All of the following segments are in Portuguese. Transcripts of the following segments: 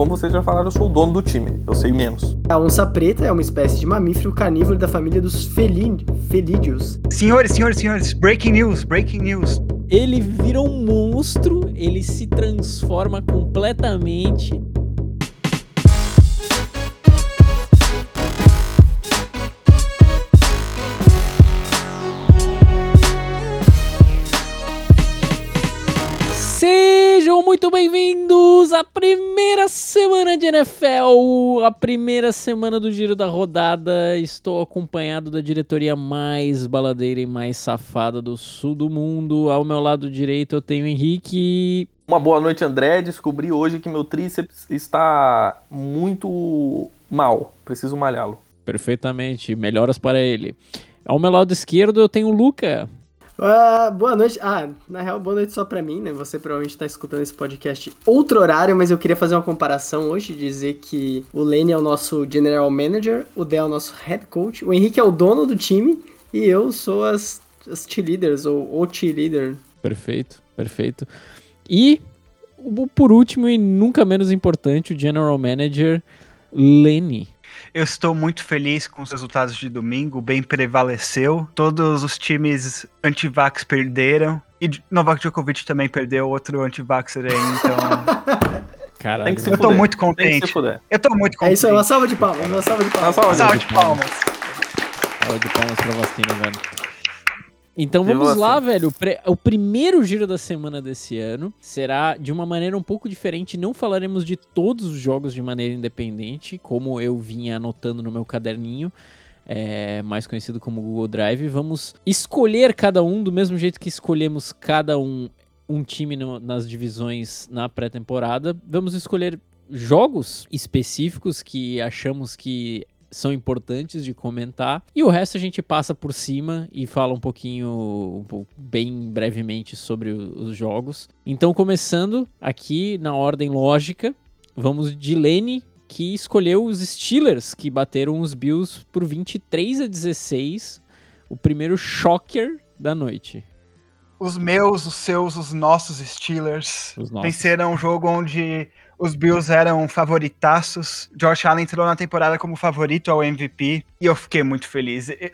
como vocês já falaram, eu sou o dono do time, eu sei menos. A onça preta é uma espécie de mamífero carnívoro da família dos felin... felídeos. Senhores, senhores, senhores, breaking news, breaking news. Ele vira um monstro, ele se transforma completamente. Muito bem-vindos à primeira semana de NFL, a primeira semana do Giro da Rodada. Estou acompanhado da diretoria mais baladeira e mais safada do sul do mundo. Ao meu lado direito eu tenho o Henrique. Uma boa noite, André. Descobri hoje que meu tríceps está muito mal. Preciso malhá-lo. Perfeitamente, melhoras para ele. Ao meu lado esquerdo eu tenho o Luca. Ah, boa noite. Ah, na real, boa noite só pra mim, né? Você provavelmente tá escutando esse podcast outro horário, mas eu queria fazer uma comparação hoje, dizer que o Lane é o nosso general manager, o Del é o nosso head coach, o Henrique é o dono do time e eu sou as, as cheerleaders, ou o cheerleader. Perfeito, perfeito. E, por último e nunca menos importante, o general manager Lenny. Eu estou muito feliz com os resultados de domingo, o bem prevaleceu. Todos os times anti-vax perderam. E Novak Djokovic também perdeu, outro anti-vaxer aí, então. Caralho. Tem que se eu tô muito Tem que se contente. fuder. Eu tô muito É contente. isso aí, uma salva de palmas, uma salva de Uma palmas. salva de Salve de palmas. Salva de palmas pra vacina, velho. Então vamos lá, velho. O primeiro giro da semana desse ano será de uma maneira um pouco diferente. Não falaremos de todos os jogos de maneira independente, como eu vinha anotando no meu caderninho, é, mais conhecido como Google Drive. Vamos escolher cada um do mesmo jeito que escolhemos cada um um time no- nas divisões na pré-temporada. Vamos escolher jogos específicos que achamos que são importantes de comentar e o resto a gente passa por cima e fala um pouquinho, bem brevemente sobre os jogos. Então, começando aqui na ordem lógica, vamos de Lene, que escolheu os Steelers, que bateram os Bills por 23 a 16, o primeiro shocker da noite. Os meus, os seus, os nossos Steelers Os nossos. venceram um jogo onde os Bills eram favoritaços. Josh Allen entrou na temporada como favorito ao MVP e eu fiquei muito feliz. Eu-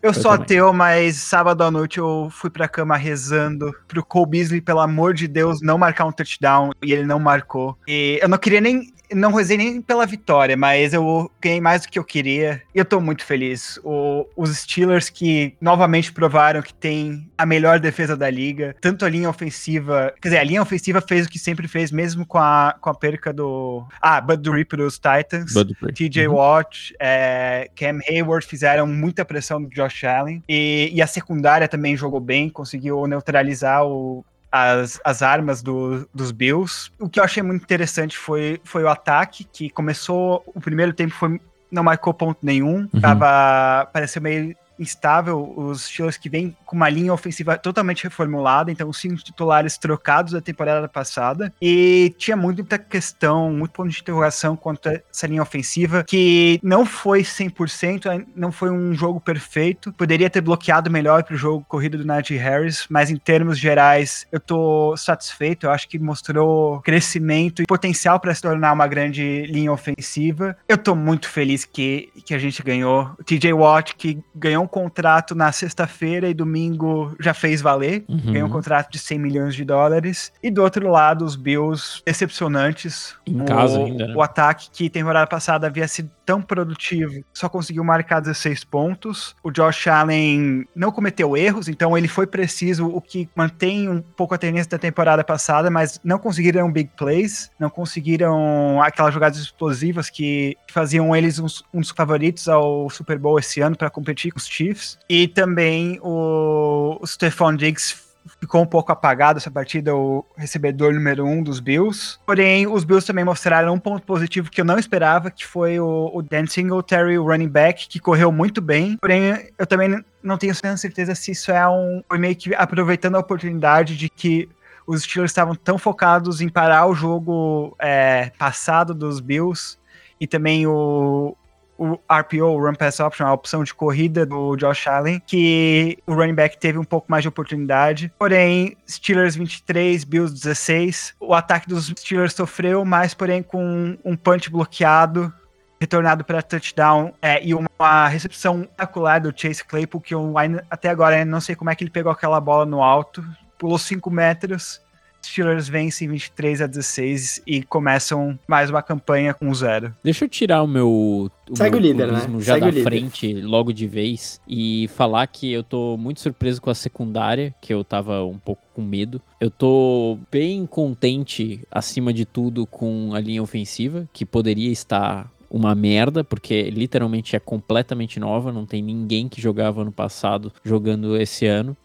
Eu sou também. ateu, mas sábado à noite eu fui pra cama rezando pro Cole Beasley, pelo amor de Deus, não marcar um touchdown e ele não marcou. E eu não queria nem. Não rezei nem pela vitória, mas eu ganhei mais do que eu queria e eu tô muito feliz. O- os Steelers que novamente provaram que tem a melhor defesa da liga, tanto a linha ofensiva. Quer dizer, a linha ofensiva fez o que sempre fez, mesmo com a, com a perca do. Ah, Bud Dupree pros Titans. TJ Uhum. Watt, é, Cam Hayward fizeram muita pressão no Josh Allen. E, e a secundária também jogou bem, conseguiu neutralizar o- as, as armas do- dos Bills. O que eu achei muito interessante foi, foi o ataque, que começou. O primeiro tempo foi, não marcou ponto nenhum. Uhum. Tava. Pareceu meio instável os Steelers que vêm com uma linha ofensiva totalmente reformulada, então os cinco titulares trocados da temporada passada e tinha muita questão, muito ponto de interrogação quanto a essa linha ofensiva que não foi 100%, não foi um jogo perfeito, poderia ter bloqueado melhor pro jogo corrido do Najee Harris, mas em termos gerais eu tô satisfeito, eu acho que mostrou crescimento e potencial para se tornar uma grande linha ofensiva. Eu tô muito feliz que, que a gente ganhou. O TJ Watt que ganhou contrato na sexta-feira e domingo já fez valer. Uhum. Ganhou um contrato de 100 milhões de dólares. E do outro lado, os Bills decepcionantes. Em o, casa ainda, né? O ataque que temporada passada havia sido tão produtivo, só conseguiu marcar 16 pontos. O Josh Allen não cometeu erros, então ele foi preciso, o que mantém um pouco a tendência da temporada passada, mas não conseguiram big plays, não conseguiram aquelas jogadas explosivas que faziam eles uns, um dos favoritos ao Super Bowl esse ano para competir com os Chiefs. E também o, o Stephon Diggs ficou um pouco apagado essa partida, o recebedor número um dos Bills. Porém, os Bills também mostraram um ponto positivo que eu não esperava, que foi o, o Dan Singletary, o running back, que correu muito bem. Porém, eu também não tenho certeza se isso é um... Foi meio que aproveitando a oportunidade de que os Steelers estavam tão focados em parar o jogo é, passado dos Bills e também o, o RPO, Run Pass Option, a opção de corrida do Josh Allen, que o running back teve um pouco mais de oportunidade. Porém, Steelers 23, Bills 16. O ataque dos Steelers sofreu, mas porém com um punch bloqueado retornado para touchdown é, e uma recepção espetacular do Chase Claypool, que eu até agora não sei como é que ele pegou aquela bola no alto, pulou 5 metros. Steelers vencem 23 a 16 e começam mais uma campanha com zero. Deixa eu tirar o meu, o Segue meu o líder, né? já Segue da líder. frente logo de vez e falar que eu tô muito surpreso com a secundária, que eu tava um pouco com medo. Eu tô bem contente, acima de tudo, com a linha ofensiva, que poderia estar uma merda, porque literalmente é completamente nova, não tem ninguém que jogava ano passado jogando esse ano.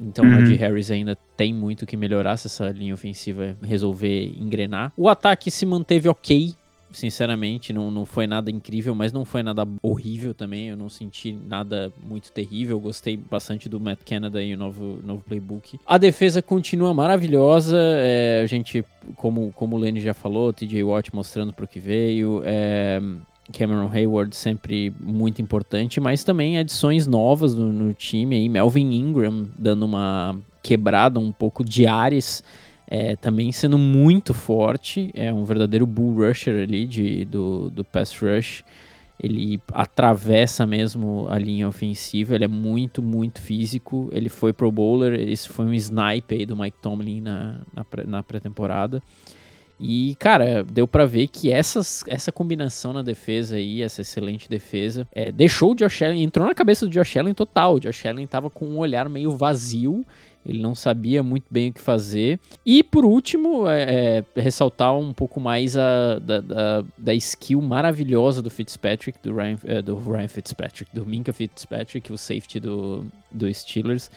Então o Uhum. Najee Harris ainda tem muito que melhorar se essa linha ofensiva resolver engrenar. O ataque se manteve ok, sinceramente, não, não foi nada incrível, mas não foi nada horrível também. Eu não senti nada muito terrível. Gostei bastante do Matt Canada e o novo, novo playbook. A defesa continua maravilhosa. é, a gente, como, como o Lenny já falou, TJ Watt mostrando pro que veio. é, Cameron Hayward sempre muito importante, mas também adições novas no, no time aí. Melvin Ingram dando uma quebrada um pouco de ares, é, também sendo muito forte. É um verdadeiro bull rusher ali de, do, do pass rush. Ele atravessa mesmo a linha ofensiva, ele é muito, muito físico. Ele foi pro bowler, esse foi um snipe aí do Mike Tomlin na, na, pré- na pré-temporada. E, cara, deu pra ver que essas, essa combinação na defesa aí, essa excelente defesa, é, deixou o Josh Allen, entrou na cabeça do Josh Allen total. O Josh Allen tava com um olhar meio vazio, ele não sabia muito bem o que fazer. E, por último, é, é, ressaltar um pouco mais a, da, da, da skill maravilhosa do Fitzpatrick, do Ryan, é, do Ryan Fitzpatrick, do Minka Fitzpatrick, o safety do, do Steelers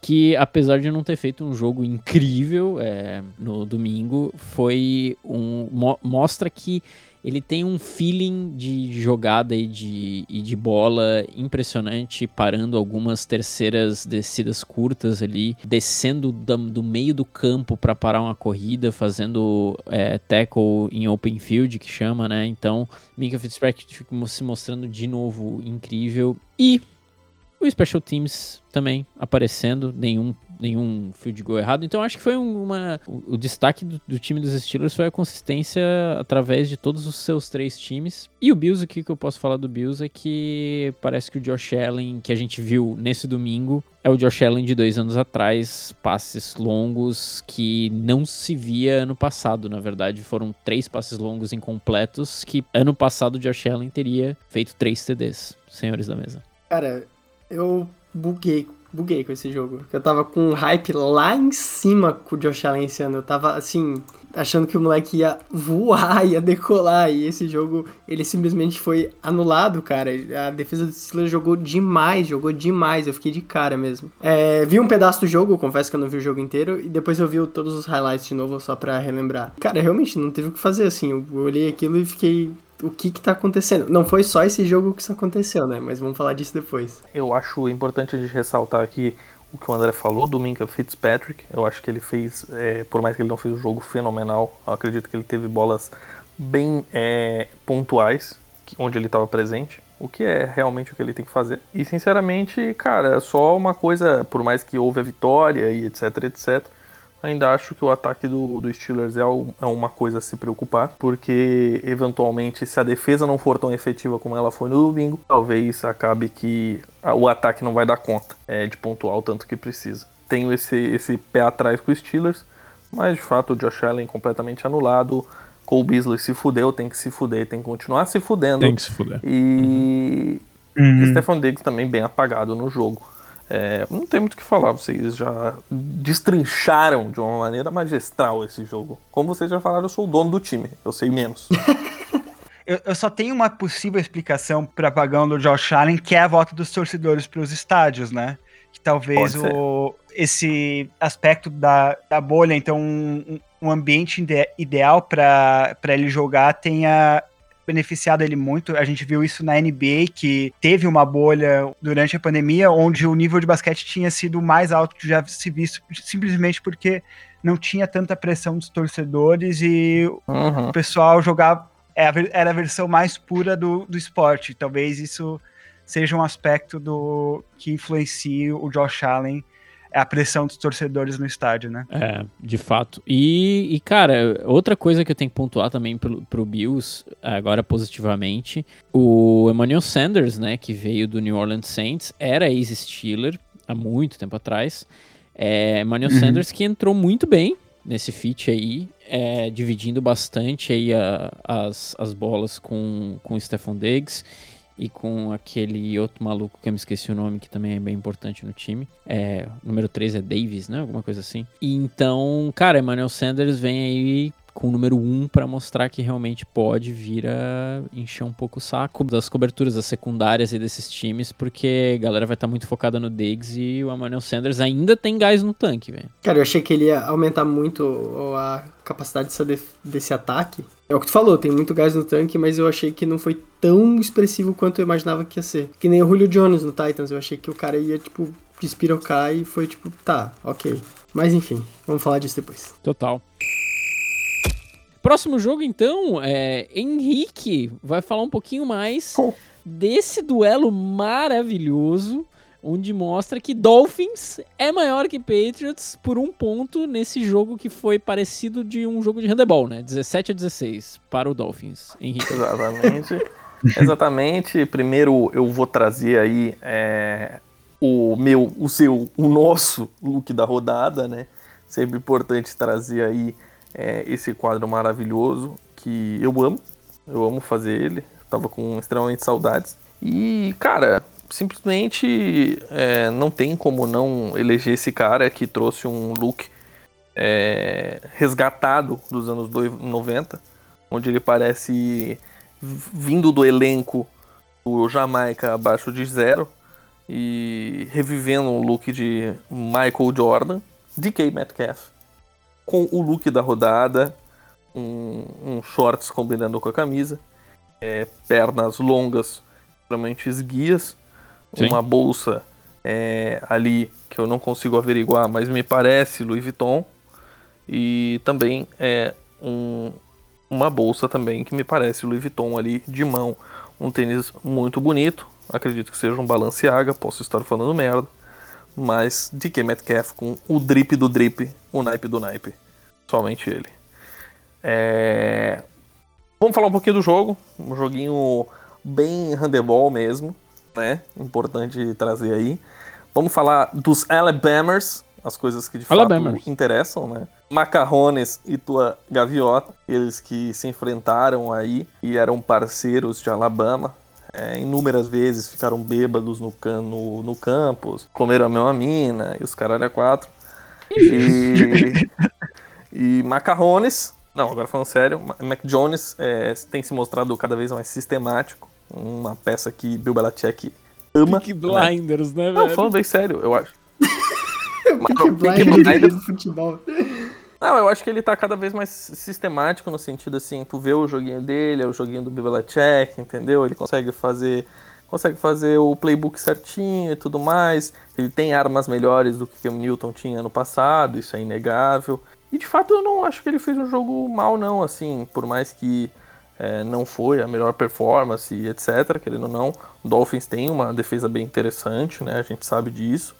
que apesar de não ter feito um jogo incrível é, no domingo, foi um mo- mostra que ele tem um feeling de jogada e de, e de bola impressionante, parando algumas terceiras descidas curtas ali, descendo da- do meio do campo para parar uma corrida, fazendo é, tackle em open field, que chama, né? Então, Mika Fitzpatrick se mostrando de novo incrível. E o Special Teams também aparecendo, nenhum, nenhum field goal errado. Então acho que foi um- uma. O, o destaque do, do time dos Steelers foi a consistência através de todos os seus três times. E o Bills, o que, que eu posso falar do Bills é que parece que o Josh Allen, que a gente viu nesse domingo, é o Josh Allen de dois anos atrás, passes longos que não se via ano passado. Na verdade, foram três passes longos incompletos que ano passado o Josh Allen teria feito três TDs, senhores da mesa. Cara, eu buguei, buguei com esse jogo. Eu tava com um hype lá em cima com o Josh Allen esse ano. Eu tava, assim, achando que o moleque ia voar, ia decolar. E esse jogo, ele simplesmente foi anulado, cara. A defesa do Steelers jogou demais, jogou demais. Eu fiquei de cara mesmo. É, vi um pedaço do jogo, confesso que eu não vi o jogo inteiro. E depois eu vi todos os highlights de novo, só pra relembrar. Cara, realmente não teve o que fazer, assim. Eu olhei aquilo e fiquei... O que que tá acontecendo? Não foi só esse jogo que isso aconteceu, né? Mas vamos falar disso depois. Eu acho importante a gente ressaltar aqui o que o André falou do Minka Fitzpatrick. Eu acho que ele fez, é, por mais que ele não fez um jogo fenomenal, eu acredito que ele teve bolas bem é, pontuais, onde ele estava presente. O que é realmente o que ele tem que fazer. E sinceramente, cara, só uma coisa, por mais que houve a vitória e etc, etc. Ainda acho que o ataque do, do Steelers é, al- é uma coisa a se preocupar, porque eventualmente, se a defesa não for tão efetiva como ela foi no domingo, talvez acabe que a- o ataque não vai dar conta é, de pontuar o tanto que precisa. Tenho esse, esse pé atrás com os Steelers, mas de fato o Josh Allen completamente anulado. Cole Beasley se fudeu, tem que se fuder, tem que continuar se fudendo. Tem que se fuder. E Uhum. Stefan Diggs também bem apagado no jogo. É, não tem muito o que falar, vocês já destrincharam de uma maneira magistral esse jogo. Como vocês já falaram, eu sou o dono do time, eu sei menos. Eu, eu só tenho uma possível explicação para apagão do Josh Allen, que é a volta dos torcedores para os estádios, né? Que talvez o, esse aspecto da, da bolha, então um, um ambiente ide- ideal para ele jogar tenha beneficiado ele muito. A gente viu isso na NBA, que teve uma bolha durante a pandemia, onde o nível de basquete tinha sido o mais alto que já se visto, simplesmente porque não tinha tanta pressão dos torcedores e Uhum. o pessoal jogava é era a versão mais pura do, do esporte. Talvez isso seja um aspecto do que influencie o Josh Allen a pressão dos torcedores no estádio, né? É, de fato. E, e, cara, outra coisa que eu tenho que pontuar também pro, pro Bills, agora positivamente, o Emmanuel Sanders, né, que veio do New Orleans Saints, era ex-Steeler há muito tempo atrás. É, Emmanuel uhum. Sanders que entrou muito bem nesse fit aí, é, dividindo bastante aí a, as, as bolas com, com o Stephon Diggs e com aquele outro maluco que eu me esqueci o nome, que também é bem importante no time. É, número 3 é Davis, né? Alguma coisa assim. E então, cara, Emmanuel Sanders vem aí com o número 1 para mostrar que realmente pode vir a encher um pouco o saco das coberturas das secundárias e desses times, porque a galera vai estar tá muito focada no Diggs e o Emmanuel Sanders ainda tem gás no tanque, velho. Cara, eu achei que ele ia aumentar muito a capacidade desse ataque. É o que tu falou, tem muito gás no tanque, mas eu achei que não foi tão expressivo quanto eu imaginava que ia ser. Que nem o Julio Jones no Titans, eu achei que o cara ia, tipo, despirocar e foi tipo, tá, ok. Mas enfim, vamos falar disso depois. Total. Próximo jogo, então, é Henrique vai falar um pouquinho mais oh. desse duelo maravilhoso, onde mostra que Dolphins é maior que Patriots por um ponto nesse jogo que foi parecido de um jogo de handebol, né? 17 a 16 para o Dolphins. Henrique. Exatamente. Exatamente. Primeiro eu vou trazer aí é, o meu, o seu, o nosso look da rodada, né? Sempre importante trazer aí é, esse quadro maravilhoso que eu amo, eu amo fazer ele, tava com extremamente saudades. E, cara, simplesmente é, não tem como não eleger esse cara que trouxe um look é, resgatado dos anos 90, onde ele parece vindo do elenco do Jamaica abaixo de zero e revivendo um look de Michael Jordan, DK Metcalf com o look da rodada, um, um shorts combinando com a camisa, é, pernas longas, realmente esguias, Sim. uma bolsa é, ali que eu não consigo averiguar, mas me parece Louis Vuitton, e também é um, uma bolsa também que me parece Louis Vuitton ali de mão, um tênis muito bonito, acredito que seja um Balenciaga, posso estar falando merda, mas DK Metcalf com o drip do drip, o naipe do naipe. Somente ele. É... Vamos falar um pouquinho do jogo. Um joguinho bem handebol mesmo, né? Importante trazer aí. Vamos falar dos Alabamers, as coisas que de Alabama. fato interessam, né? Macarrones e tua gaviota, eles que se enfrentaram aí e eram parceiros de Alabama é, inúmeras vezes ficaram bêbados no, can, no, no campus, comeram a mesma mina e os caralho a quatro. E, e macarrones, não, agora falando sério, Mac Jones é, tem se mostrado cada vez mais sistemático, uma peça que Bill Belichick ama. Peaky Blinders, né, né Não, falando bem sério, eu acho. Peaky Blinders do futebol. Não, eu acho que ele tá cada vez mais sistemático no sentido assim, tu vê o joguinho dele, é o joguinho do Belichick, entendeu? Ele consegue fazer consegue fazer o playbook certinho e tudo mais. Ele tem armas melhores do que o Newton tinha no passado, isso é inegável. E de fato eu não acho que ele fez um jogo mal não, assim, por mais que é, não foi a melhor performance, etc, querendo ou não, o Dolphins tem uma defesa bem interessante, né? A gente sabe disso.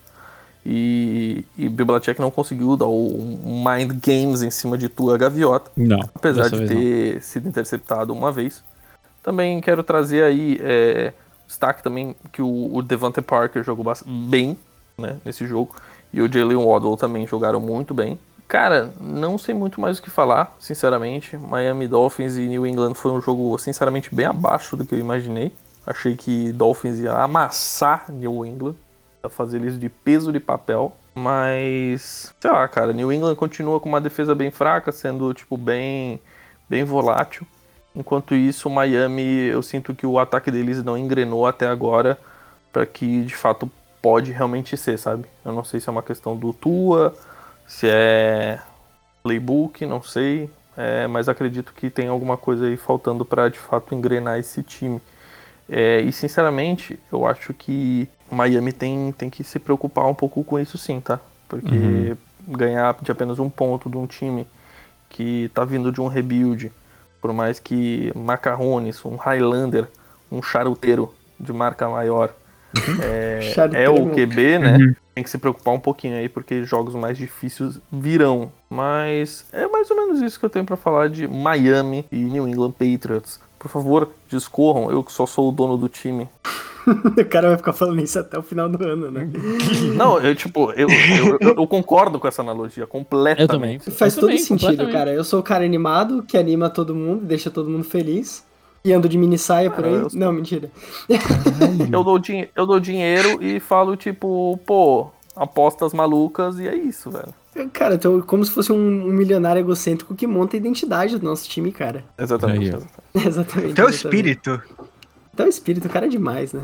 E, e Belichick não conseguiu dar o mind games em cima de tua gaviota. Não. Apesar de ter não. sido interceptado uma vez. Também quero trazer aí é, destaque também que o, o Devante Parker jogou bem né, nesse jogo. E o Jalen Waddle também jogaram muito bem. Cara, não sei muito mais o que falar, sinceramente. Miami Dolphins e New England foi um jogo, sinceramente, bem abaixo do que eu imaginei. Achei que Dolphins ia amassar New England a fazer eles de peso de papel. Mas, sei lá, cara, New England continua com uma defesa bem fraca, sendo, tipo, bem, bem volátil. Enquanto isso, Miami, eu sinto que o ataque deles não engrenou até agora para que de fato pode realmente ser, sabe? Eu não sei se é uma questão do Tua, se é playbook, não sei, é, mas acredito que tem alguma coisa aí faltando para de fato engrenar esse time. É, e sinceramente, eu acho que Miami tem, tem que se preocupar um pouco com isso sim, tá? Porque uhum. ganhar de apenas um ponto de um time que tá vindo de um rebuild, Por mais que macarrones, um Highlander, um charuteiro de marca maior é, é o QB, né? Uhum. Tem que se preocupar um pouquinho aí, porque jogos mais difíceis virão. Mas é mais ou menos isso que eu tenho pra falar de Miami e New England Patriots. Por favor, discorram, eu que só sou o dono do time. o cara vai ficar falando isso até o final do ano, né? Não, eu tipo, eu, eu, eu- eu concordo com essa analogia completamente. Eu também. Faz Eu todo também, sentido, cara. Eu sou o cara animado, que anima todo mundo, deixa todo mundo feliz. E ando de mini saia por aí. eu- Não, mentira. Eu dou, din- eu dou dinheiro e falo, tipo, pô, apostas malucas e é isso, velho. Cara, eu tô como se fosse um, um milionário egocêntrico que monta a identidade do nosso time, cara. Exatamente. Aí, exatamente. exatamente. Teu espírito. Então, o espírito, o cara é demais, né?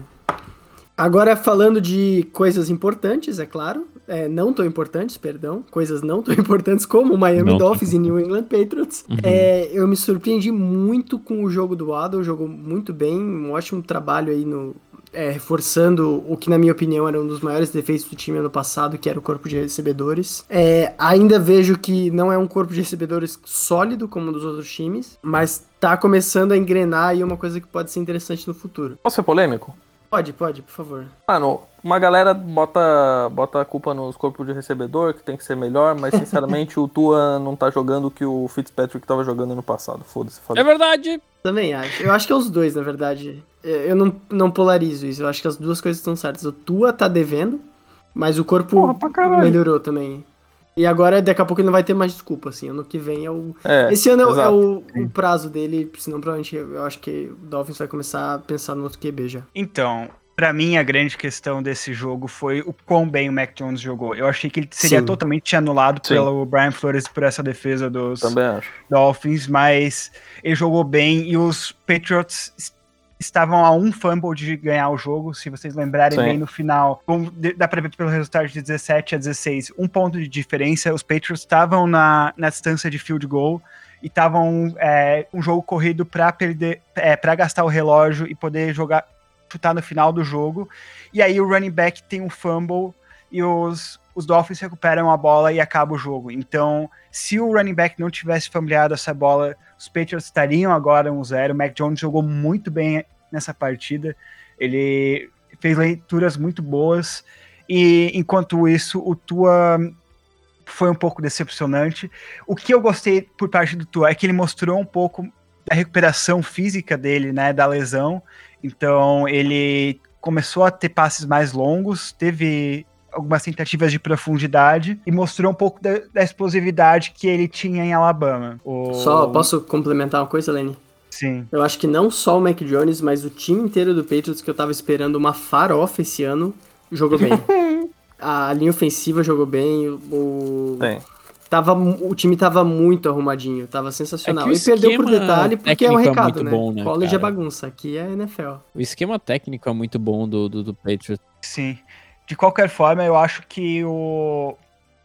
Agora, falando de coisas importantes, é claro. É, não tão importantes, perdão. Coisas não tão importantes como o Miami Não Dolphins e New England Patriots. Uhum. É, eu me surpreendi muito com o jogo do Waddle. Jogou muito bem. Um ótimo trabalho aí no... é, reforçando o que, na minha opinião, era um dos maiores defeitos do time ano passado, que era o corpo de recebedores. É, ainda vejo que não é um corpo de recebedores sólido como um dos outros times, mas tá começando a engrenar aí uma coisa que pode ser interessante no futuro. Posso ser polêmico? Pode, pode, por favor. Mano, uma galera bota, bota a culpa nos corpos de recebedor, que tem que ser melhor, mas sinceramente o Tua não tá jogando o que o Fitzpatrick tava jogando ano passado. Foda-se. É verdade. Também acho. Eu acho que é os dois, na verdade. Eu não, não polarizo isso. Eu acho que as duas coisas estão certas. O Tua tá devendo, mas o corpo Porra, melhorou também. E agora, daqui a pouco, ele não vai ter mais desculpa, assim. Ano que vem é o. É, Esse ano é, o- é o, o prazo dele, senão provavelmente eu acho que o Dolphins vai começar a pensar no outro QB já. Então, pra mim, a grande questão desse jogo foi o quão bem o Mac Jones jogou. Eu achei que ele seria Sim. totalmente anulado Sim. pelo Brian Flores por essa defesa dos Também acho. Dolphins, mas ele jogou bem e os Patriots estavam a um fumble de ganhar o jogo, se vocês lembrarem Sim. bem no final. Dá pra ver pelo resultado de 17 a 16, um ponto de diferença. Os Patriots estavam na, na distância de field goal e estavam é, um jogo corrido pra perder, é, para gastar o relógio e poder jogar, chutar no final do jogo. E aí o running back tem um fumble e os, os Dolphins recuperam a bola e acaba o jogo. Então, se o running back não tivesse familiado essa bola, os Patriots estariam agora 1-0. O Mac Jones jogou muito bem nessa partida. Ele fez leituras muito boas. E enquanto isso, o Tua foi um pouco decepcionante. O que eu gostei por parte do Tua é que ele mostrou um pouco da recuperação física dele, né, da lesão. Então, ele começou a ter passes mais longos, teve algumas tentativas de profundidade e mostrou um pouco da, da explosividade que ele tinha em Alabama. O- Só posso complementar uma coisa, Lenny? Sim. Eu acho que não só o Mac Jones, mas o time inteiro do Patriots, que eu tava esperando uma farofa esse ano, jogou bem. a linha ofensiva jogou bem, o, Tem. tava, o time tava muito arrumadinho, tava sensacional. É e perdeu por detalhe porque é um é recado, muito né? bom, né, College é cara? bagunça, aqui é NFL. O esquema técnico é muito bom do, do, do Patriots. Sim. De qualquer forma, eu acho que o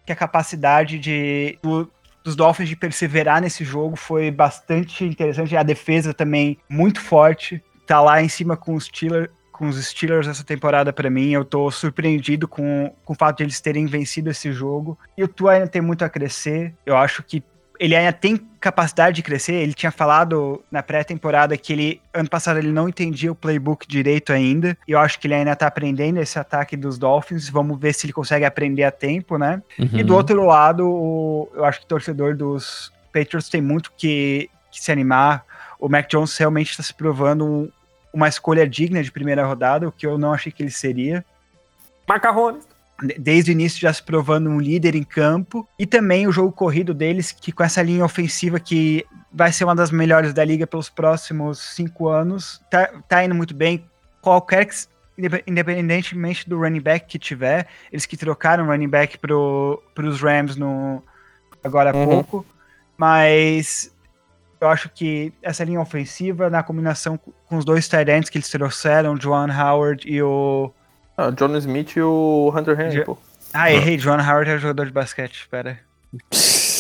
que a capacidade de do- dos Dolphins de perseverar nesse jogo foi bastante interessante. A defesa também muito forte. Tá lá em cima com os Steelers, com os Steelers essa temporada pra mim. Eu tô surpreendido com, com o fato de eles terem vencido esse jogo. E o Tua ainda tem muito a crescer. Eu acho que ele ainda tem capacidade de crescer. Ele tinha falado na pré-temporada que ele ano passado ele não entendia o playbook direito ainda. E eu acho que ele ainda tá aprendendo esse ataque dos Dolphins. Vamos ver se ele consegue aprender a tempo, né? E Uhum. do outro lado, o- eu acho que o torcedor dos Patriots tem muito que, que se animar. O Mac Jones realmente está se provando um- uma escolha digna de primeira rodada, o que eu não achei que ele seria. Macarrones. De- Desde o início já se provando um líder em campo. E também o jogo corrido deles, que com essa linha ofensiva que vai ser uma das melhores da liga pelos próximos cinco anos, tá, tá indo muito bem. Qualquer que, independentemente do running back que tiver, eles que trocaram running back pro, pros Rams no, agora há Uhum. pouco. Mas eu acho que essa linha ofensiva, na combinação com- com os dois tight ends que eles trouxeram, o Joan Howard e o Ah, John Smith e o Hunter Henry, pô. ah, errei. John Howard é jogador de basquete, espera.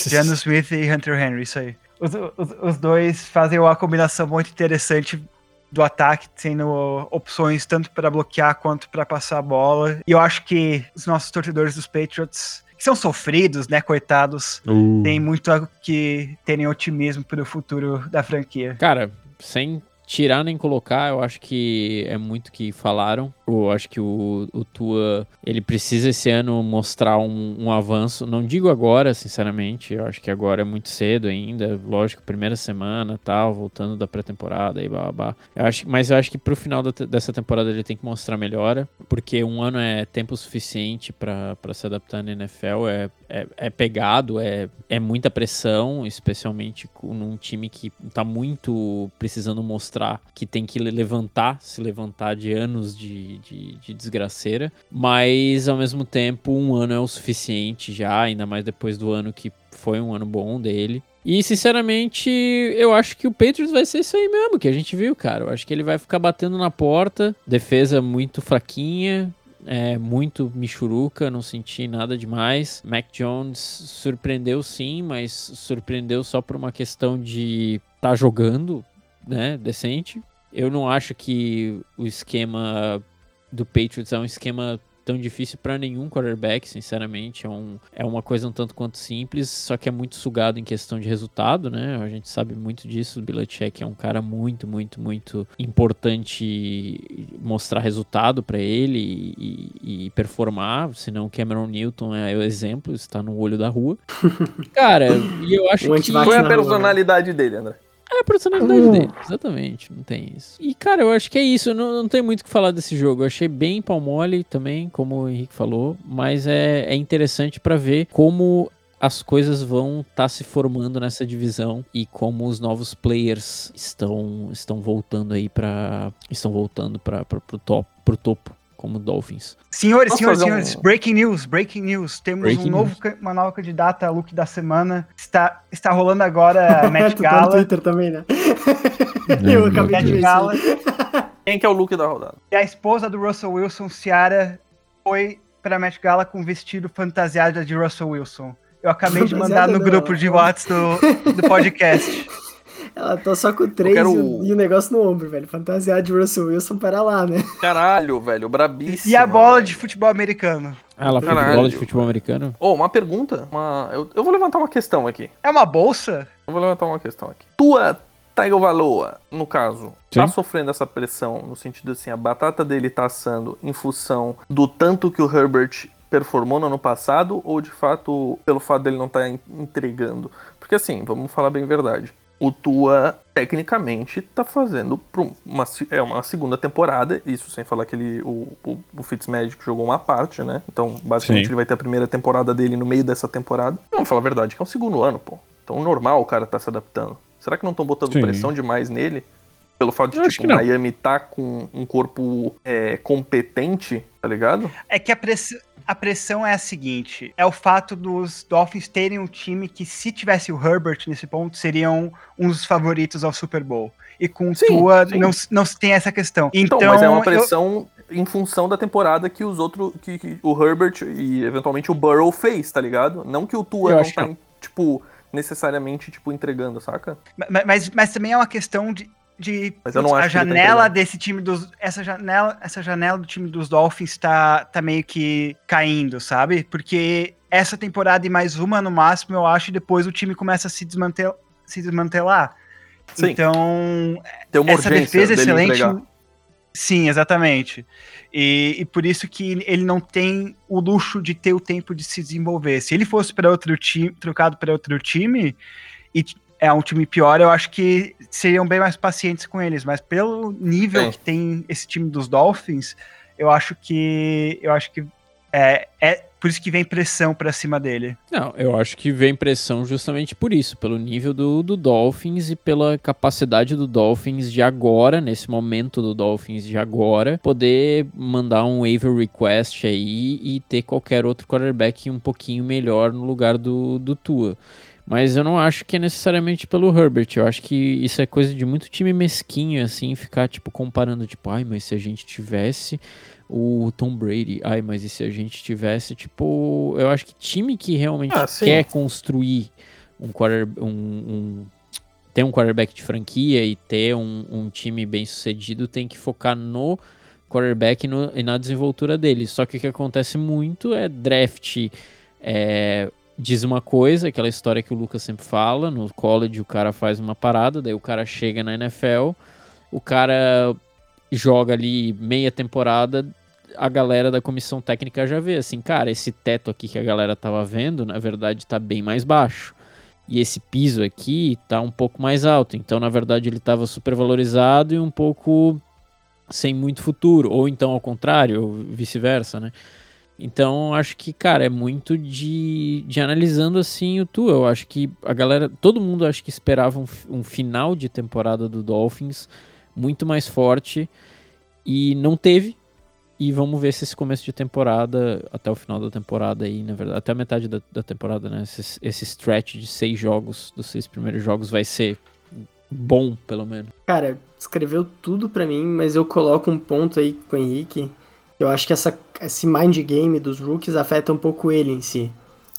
Jano Smith e Hunter Henry, isso aí. Os, os, os dois fazem uma combinação muito interessante do ataque, tendo opções tanto para bloquear quanto para passar a bola. E eu acho que os nossos torcedores dos Patriots que são sofridos, né, coitados, Uh. tem muito que terem otimismo pro futuro da franquia. Cara, sem tirar nem colocar, eu acho que é muito que falaram. Eu acho que o, o Tua, ele precisa esse ano mostrar um, um avanço. Não digo agora, sinceramente, eu acho que agora é muito cedo ainda. Lógico, primeira semana tal, voltando da pré-temporada e acho, mas eu acho que pro final da dessa temporada ele tem que mostrar melhora, porque um ano é tempo suficiente pra se adaptar na NFL. É, é, é pegado, é, é muita pressão, especialmente num time que tá muito precisando mostrar que tem que le- levantar, se levantar de anos de, de, de desgraceira. Mas ao mesmo tempo, um ano é o suficiente já, ainda mais depois do ano que foi um ano bom dele. E, sinceramente, eu acho que o Patriots vai ser isso aí mesmo que a gente viu, cara. Eu acho que ele vai ficar batendo na porta, defesa muito fraquinha, é, muito michuruca, não senti nada demais. Mac Jones surpreendeu sim, mas surpreendeu só por uma questão de tá jogando, né, decente. Eu não acho que o esquema do Patriots é um esquema tão difícil para nenhum quarterback, sinceramente. É, um, é uma coisa um tanto quanto simples, só que é muito sugado em questão de resultado, né? A gente sabe muito disso. O Belichick é um cara muito, muito, muito importante mostrar resultado para ele e, e- e performar. Senão o Cameron Newton é o exemplo, está no olho da rua. Cara, e eu acho O que. Foi a né? personalidade dele, André. É a personalidade dele, exatamente, não tem isso. E, cara, eu acho que é isso, não, não tem muito o que falar desse jogo. Eu achei bem pau mole também, como o Henrique falou, mas é, é interessante pra ver como as coisas vão estar se formando nessa divisão e como os novos players estão estão voltando aí para estão voltando para pro top, pro topo, como Dolphins. Senhores, Posso senhores, senhores, um- breaking news, breaking news. Temos Breaking um novo, ca- uma nova candidata a look da semana. Está, está rolando agora a Met Tu tá no Gala. Twitter também, né? Eu acabei de ver Gala. Quem que é o look da rodada? E a esposa do Russell Wilson, Ciara, foi pra Met Gala com vestido fantasiada de Russell Wilson. Eu acabei de mandar no grupo de ela- WhatsApp do, do podcast. Ela tá só com três quero e, o- e negócio no ombro, velho. Fantasiar de Russell Wilson para lá, né? Caralho, velho, brabíssimo. E a bola velho. de futebol americano. Ah, ela foi Caralho. bola de futebol americano? Ô, uma pergunta. Uma... Eu, eu vou levantar uma questão aqui. É uma bolsa? Eu vou levantar uma questão aqui. Tua Tagovailoa, no caso, tá Sim. sofrendo essa pressão no sentido assim, a batata dele tá assando em função do tanto que o Herbert performou no ano passado ou de fato pelo fato dele não estar entregando? Porque assim, vamos falar bem a verdade. O Tua, tecnicamente, tá fazendo uma, é uma segunda temporada, isso sem falar que ele, o, o, o Fitzmagic jogou uma parte, né? Então, basicamente, Sim. ele vai ter a primeira temporada dele no meio dessa temporada. Vamos falar a verdade, que é o segundo ano, pô. Então, normal o cara tá se adaptando. Será que não estão botando Sim. pressão demais nele? Pelo fato de, Eu tipo. Miami tá com um corpo é, competente, tá ligado? É que a pressão, a pressão é a seguinte: é o fato dos Dolphins terem um time que, se tivesse o Herbert nesse ponto, seriam um dos favoritos ao Super Bowl. E com o Sim, Tua sim. não, se- não se tem essa questão. Então, Então, mas é uma eu- pressão em função da temporada que os outros, que, que o Herbert e eventualmente o Burrow fez, tá ligado? Não que o Tua Eu não que tá, não. tipo, necessariamente, tipo, entregando, saca? Ma- Mas, mas também é uma questão de. De Mas eu não acho a tá janela entregando. desse time dos. Essa janela, essa janela do time dos Dolphins tá, tá meio que caindo, sabe? Porque essa temporada e mais uma no máximo, eu acho, e depois o time começa a se, desmantel, se desmantelar. Sim. Então, Tem uma essa defesa excelente. entregar. Sim, exatamente. E, e por isso que ele não tem o luxo de ter o tempo de se desenvolver. Se ele fosse para outro time, trocado para outro time, e é um time pior, eu acho que seriam bem mais pacientes com eles. Mas pelo nível Sim. que tem esse time dos Dolphins, eu acho que eu acho que é, é por isso que vem pressão para cima dele. Não, eu acho que vem pressão justamente por isso, pelo nível do, do Dolphins e pela capacidade do Dolphins de agora, nesse momento do Dolphins de agora, poder mandar um waiver request aí e ter qualquer outro quarterback um pouquinho melhor no lugar do, do Tua. Mas eu não acho que é necessariamente pelo Herbert. Eu acho que isso é coisa de muito time mesquinho, assim, ficar, tipo, comparando, tipo, ai, mas se a gente tivesse o Tom Brady, ai, mas e se a gente tivesse, tipo, eu acho que time que realmente Ah, quer construir um quarter, um, um- ter um quarterback de franquia e ter um, um time bem sucedido tem que focar no quarterback e, no- e na desenvoltura dele. Só que o que acontece muito é draft é, diz uma coisa, aquela história que o Lucas sempre fala, no college o cara faz uma parada, daí o cara chega na NFL, o cara joga ali meia temporada, a galera da comissão técnica já vê assim, cara, esse teto aqui que a galera tava vendo, na verdade tá bem mais baixo. E esse piso aqui tá um pouco mais alto. Então, na verdade, ele tava super valorizado e um pouco sem muito futuro. Ou então ao contrário, vice-versa, né? Então, acho que, cara, é muito de, de analisando assim o tu. Eu acho que a galera, todo mundo acho que esperava um, um final de temporada do Dolphins muito mais forte e não teve. E vamos ver se esse começo de temporada, até o final da temporada aí, na verdade, até a metade da, da temporada, né? Esse, esse stretch de seis jogos, dos seis primeiros jogos, vai ser bom, pelo menos. Cara, escreveu tudo para mim, mas eu coloco um ponto aí com o Henrique. Eu acho que essa, esse mind game dos rookies afeta um pouco ele em si.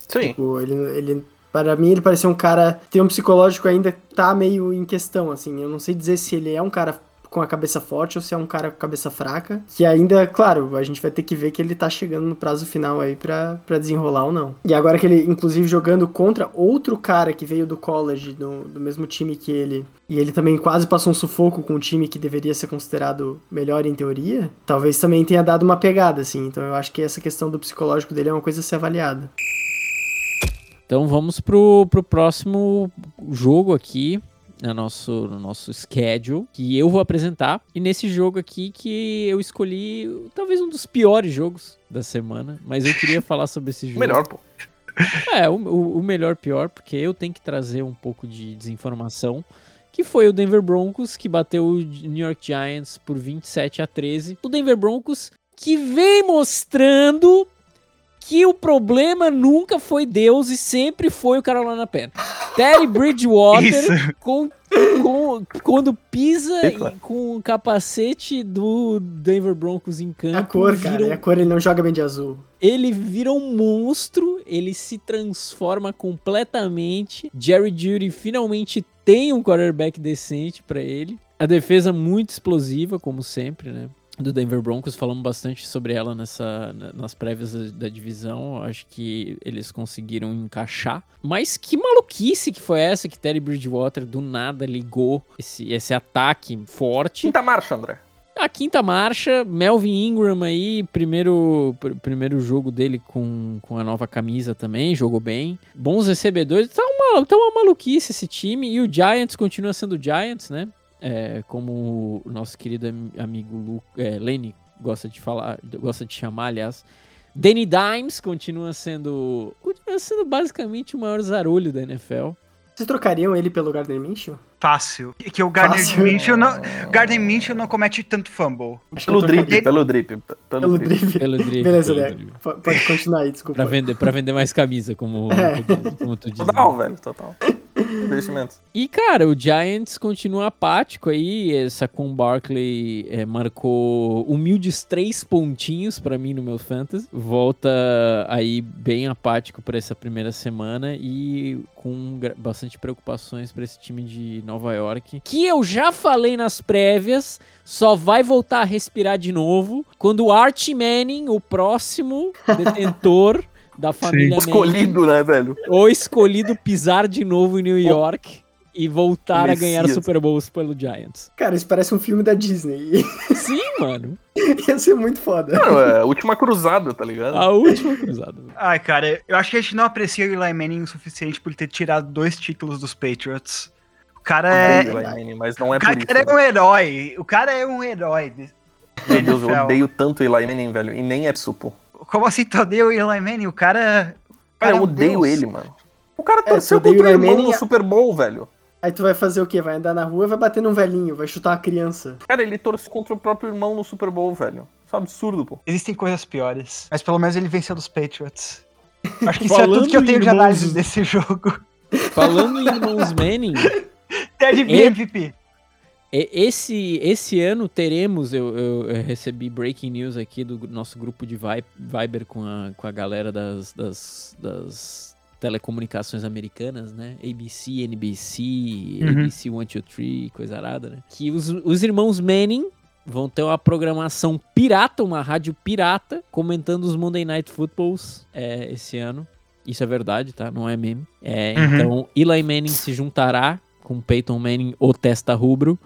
Sim. Tipo, ele, ele para mim, ele parecia um cara. Tem um psicológico ainda tá meio em questão, assim. Eu não sei dizer se ele é um cara com a cabeça forte ou se é um cara com cabeça fraca. Que ainda, claro, a gente vai ter que ver que ele tá chegando no prazo final aí pra, pra desenrolar ou não. E agora que ele, inclusive, jogando contra outro cara que veio do college, do, do mesmo time que ele, e ele também quase passou um sufoco com um time que deveria ser considerado melhor em teoria, talvez também tenha dado uma pegada, assim. Então eu acho que essa questão do psicológico dele é uma coisa a ser avaliada. Então vamos pro, pro próximo jogo aqui, no nosso, no nosso schedule, que eu vou apresentar. E nesse jogo aqui que eu escolhi talvez um dos piores jogos da semana, mas eu queria falar sobre esse jogo. Melhor, pô. É, o, o, o melhor pior, porque eu tenho que trazer um pouco de desinformação. Que foi o Denver Broncos, que bateu o New York Giants por 27 a 13. O Denver Broncos que vem mostrando que o problema nunca foi Deus e sempre foi o Carolina Panthers. Terry Bridgewater com, com- quando pisa e- com o capacete do Denver Broncos em campo, a cor, cara. vira um- É a cor, ele não joga bem de azul. ele vira um monstro, ele se transforma completamente. Jerry Judy finalmente tem um quarterback decente pra ele. A defesa muito explosiva, como sempre, né? Do Denver Broncos, falamos bastante sobre ela nessa, na- nas prévias da, da divisão. Acho que eles conseguiram encaixar. Mas que maluquice que foi essa que Terry Bridgewater do nada ligou esse, esse ataque forte. Quinta marcha, André. A quinta marcha, Melvin Ingram aí, primeiro, pr- primeiro jogo dele com, com a nova camisa também, jogou bem. Bons recebedores, tá uma, tá uma maluquice esse time. E o Giants continua sendo Giants, né? É, como o nosso querido am- amigo Lu, é, Lenny gosta de falar, gosta de chamar, aliás. Danny Dimes continua sendo, continua sendo basicamente o maior zarolho da NFL. Vocês trocariam ele pelo Gardner Minshew? Fácil. E que o Gardner Fácil. Minshew não, Gardner Minshew não comete tanto fumble. Pelo drip, pelo drip. Pelo, Pelo drip. Pelo drible, Beleza, pelo Léo. drible. P- Pode continuar aí, desculpa. Pra vender, pra vender mais camisa, como, É. como, tu diz. Total, velho, total. Investimentos. E, cara, o Giants continua apático aí. Essa com Barkley é, marcou humildes três pontinhos pra mim no meu fantasy. Volta aí bem apático pra essa primeira semana e com bastante preocupações pra esse time de Nova York. Que eu já falei nas prévias, só vai voltar a respirar de novo quando o Archie Manning, o próximo detentor da família Manning, Escolhido, né, velho? ou escolhido pisar de novo em New York e voltar a ganhar Messias. Super Bowls pelo Giants. Cara, isso parece um filme da Disney. Sim, mano. Ia ser muito foda. Mano, é a última cruzada, tá ligado? A última cruzada. Ai, cara, eu acho que a gente não aprecia o Eli Manning o suficiente por ter tirado dois títulos dos Patriots. O cara é. Odeio Eli Manning, mas não é O por cara, isso. cara é velho. um herói. O cara é um herói. Meu Deus, eu odeio tanto Eli Manning, velho. E nem é supo. Como assim tu odeia o Eli Manning? O cara. o Cara, é eu um odeio deus. ele, mano. O cara É, torceu odeia contra o irmão Manning, no Super Bowl, velho. Aí tu vai fazer o quê? Vai andar na rua e vai bater num velhinho, vai chutar uma criança. Cara, ele torceu contra o próprio irmão no Super Bowl, velho. Isso é um absurdo, pô. Existem coisas piores. Mas pelo menos ele venceu dos Patriots. Acho que isso é Falando tudo que eu tenho em de análise irmãos- desse jogo. Falando em irmãos Manning, Ted MVP. Esse, esse ano teremos, eu, eu- eu recebi breaking news aqui do nosso grupo de Vi- Viber com a, com a galera das, das, das telecomunicações americanas, né? ABC, NBC, Uhum. ABC 123, coisa arada, né? Que os, os irmãos Manning vão ter uma programação pirata, uma rádio pirata, comentando os Monday Night Footballs é, esse ano. Isso é verdade, tá? Não é meme. É, Uhum. Então, Eli Manning se juntará com Peyton Manning, o testa rubro,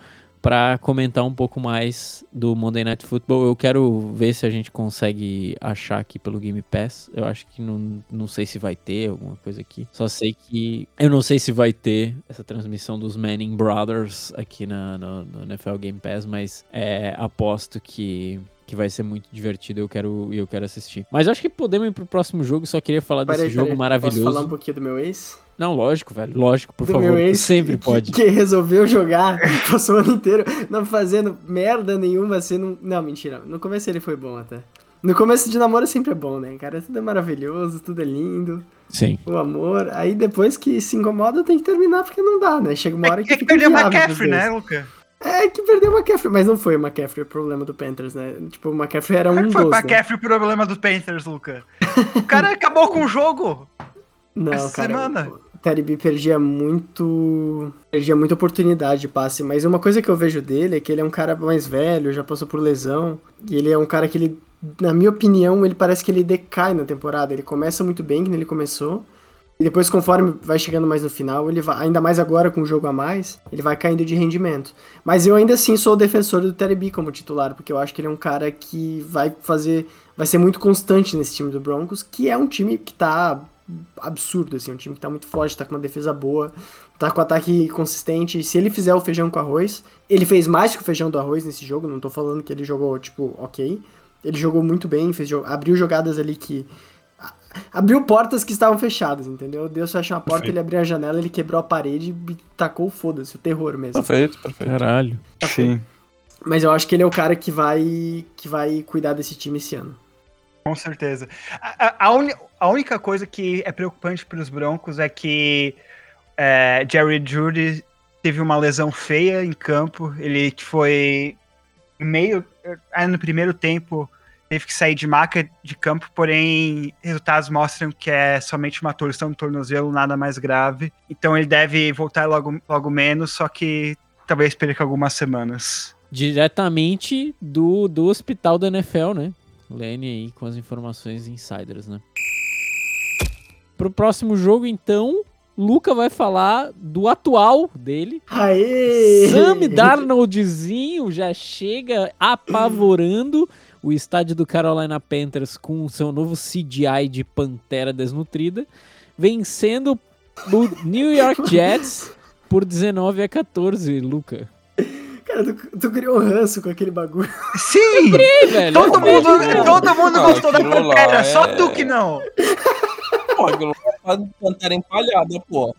para comentar um pouco mais do Monday Night Football. Eu quero ver se a gente consegue achar aqui pelo Game Pass. Eu acho que não, não sei se vai ter alguma coisa aqui. Só sei que eu não sei se vai ter essa transmissão dos Manning Brothers aqui na, no, no NFL Game Pass, mas é, aposto que que vai ser muito divertido e eu quero, eu quero assistir. Mas acho que podemos ir pro próximo jogo, só queria falar desse jogo peraí, maravilhoso. Posso falar um pouquinho do meu ex? Não, lógico, velho. Lógico, por do favor. meu ex. sempre que, pode. Que resolveu jogar, passou o ano inteiro não fazendo merda nenhuma, assim. Não, não, mentira. No começo ele foi bom até. No começo de namoro sempre é bom, né, cara? Tudo é maravilhoso, tudo é lindo, Sim. o amor. Aí depois que se incomoda tem que terminar porque não dá, né? Chega uma hora que É que perdeu o McCaffrey, né, Luca? É que perdeu o McCaffrey, mas não foi o McCaffrey o problema do Panthers, né? Tipo, o McCaffrey era Como é um que foi o dos, né? McCaffrey o problema dos Panthers, Luca? O cara acabou com o jogo. Não, essa cara. semana. O B perdia muito. Perdia muita oportunidade de passe. Mas uma coisa que eu vejo dele é que ele é um cara mais velho, já passou por lesão. E ele é um cara que ele, na minha opinião, ele parece que ele decai na temporada. Ele começa muito bem, que ele começou. E depois, conforme vai chegando mais no final, ele vai, ainda mais agora com o jogo a mais, ele vai caindo de rendimento. Mas eu ainda assim sou defensor do Terry como titular, porque eu acho que ele é um cara que vai fazer. Vai ser muito constante nesse time do Broncos, que é um time que tá absurdo, assim, um time que tá muito forte, tá com uma defesa boa, tá com ataque consistente. E se ele fizer o feijão com arroz, ele fez mais que o feijão do arroz nesse jogo, não tô falando que ele jogou, tipo, ok. Ele jogou muito bem, fez, abriu jogadas ali que. Abriu portas que estavam fechadas, entendeu? Deus fecha uma porta, Perfeito. ele abriu a janela, ele quebrou a parede e tacou o foda-se, o terror mesmo. Perfeito, perfeito. Caralho. Sim. Mas eu acho que ele é o cara que vai que vai cuidar desse time esse ano. Com certeza. A, a- a uni- a única coisa que é preocupante para os Broncos é que é, Jerry Judy teve uma lesão feia em campo. Ele foi meio. ah, No primeiro tempo teve que sair de maca de campo, porém resultados mostram que é somente uma torção do tornozelo, nada mais grave. Então ele deve voltar logo, logo menos, só que talvez perca algumas semanas. Diretamente do, do hospital da NFL, né? Lene aí com as informações insiders, né? Pro próximo jogo, então, Luca vai falar do atual dele. Aê! Sam Darnoldzinho já chega apavorando o estádio do Carolina Panthers com o seu novo CGI de pantera desnutrida, vencendo o New York Jets por 19 a 14, Luca. Cara, tu, tu criou um ranço com aquele bagulho. Sim! Ei, velho, Todo é mundo, todo mundo Ah, gostou da Pantera, só é- tu que não. É pantera empalhada, pô.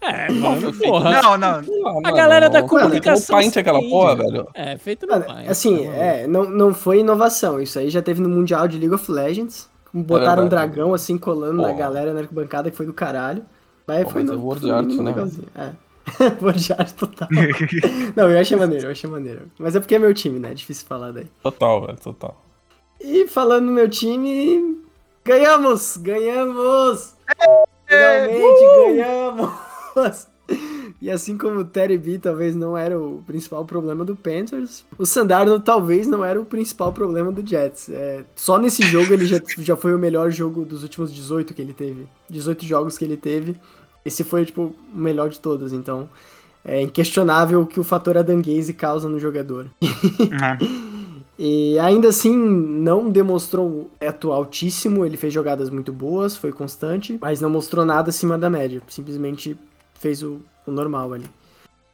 É, Não, mano, porra. Não, não. A galera da mano, comunicação O Paint aquela porra, velho. É, feito no Mano, Paint, assim, tá é, não, não foi inovação. Isso aí já teve no Mundial de League of Legends. Botaram um verdade. dragão assim colando na Porra. galera na arquibancada que foi do caralho. Mas Pô, foi mas no, é foi no art, né. É. word art total. Não, eu achei maneiro, eu achei maneiro. Mas é porque é meu time, né? É difícil falar daí. Total, velho, total. E falando no meu time, ganhamos! Ganhamos! Finalmente ganhamos! E assim como o Terry B talvez não era o principal problema do Panthers, o Sandarno talvez não era o principal problema do Jets. É, só nesse jogo ele já, já foi o melhor jogo dos últimos 18 que ele teve. 18 jogos que ele teve. Esse foi, tipo, o melhor de todos, então... É inquestionável o que o fator Adam Gaze causa no jogador. E ainda assim, não demonstrou um teto altíssimo, ele fez jogadas muito boas, foi constante, mas não mostrou nada acima da média, simplesmente fez o, o normal ali.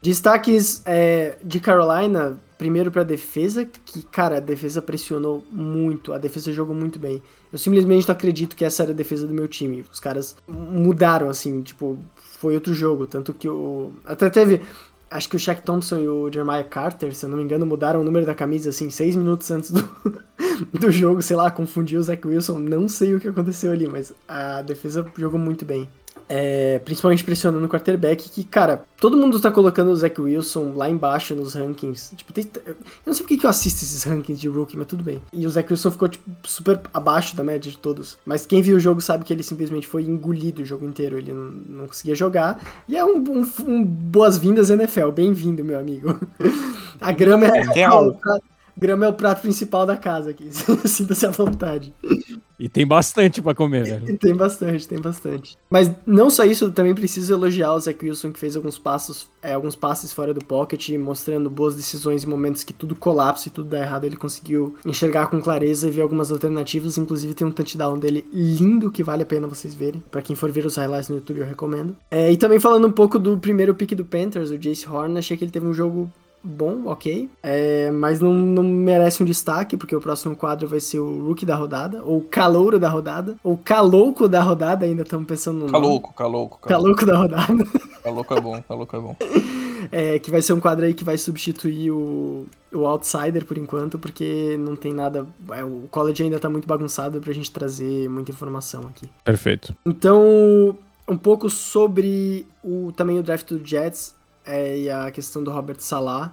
Destaques é, de Carolina, primeiro pra defesa, que, cara, a defesa pressionou muito, a defesa jogou muito bem. Eu simplesmente não acredito que essa era a defesa do meu time. Os caras mudaram, assim, tipo, foi outro jogo, tanto que o... Até teve... Acho que o Shaq Thompson e o Jeremiah Carter, se eu não me engano, mudaram o número da camisa, assim, seis minutos antes do, do jogo, sei lá, confundiu o Zach Wilson, não sei o que aconteceu ali, mas a defesa jogou muito bem. É, principalmente pressionando o quarterback, que, cara, todo mundo tá colocando o Zach Wilson lá embaixo nos rankings. Tipo, tem- eu não sei porque que eu assisto esses rankings de rookie, mas tudo bem. E o Zach Wilson ficou, tipo, super abaixo da média de todos. Mas quem viu o jogo sabe que ele simplesmente foi engolido o jogo inteiro. Ele não, não conseguia jogar. E é um, um- um boas-vindas NFL. Bem-vindo, meu amigo. A grama é Real. pra Grama é o prato principal da casa aqui. Sinta-se à vontade. E tem bastante pra comer, velho. Tem bastante, tem bastante. Mas não só isso, eu também preciso elogiar o Zach Wilson, que fez alguns passos, é, alguns passes fora do pocket, mostrando boas decisões em momentos que tudo colapsa e tudo dá errado. Ele conseguiu enxergar com clareza e ver algumas alternativas. Inclusive tem um touchdown dele lindo que vale a pena vocês verem. Pra quem for ver os highlights no YouTube, eu recomendo. É, e também falando um pouco do primeiro pick do Panthers, o Jace Horn, achei que ele teve um jogo bom, ok. É, mas não, não merece um destaque, porque o próximo quadro vai ser o Rookie da rodada, ou Calouro da rodada, ou Calouco da rodada, ainda estamos pensando no. Calouco, calouco, calouco. Calouco da rodada. Calouco é bom, calouco é bom. É, que vai ser um quadro aí que vai substituir o, o Outsider por enquanto, porque não tem nada. é, o college ainda tá muito bagunçado pra gente trazer muita informação aqui. Perfeito. Então, um pouco sobre o, também o draft do Jets é, e a questão do Robert Salah.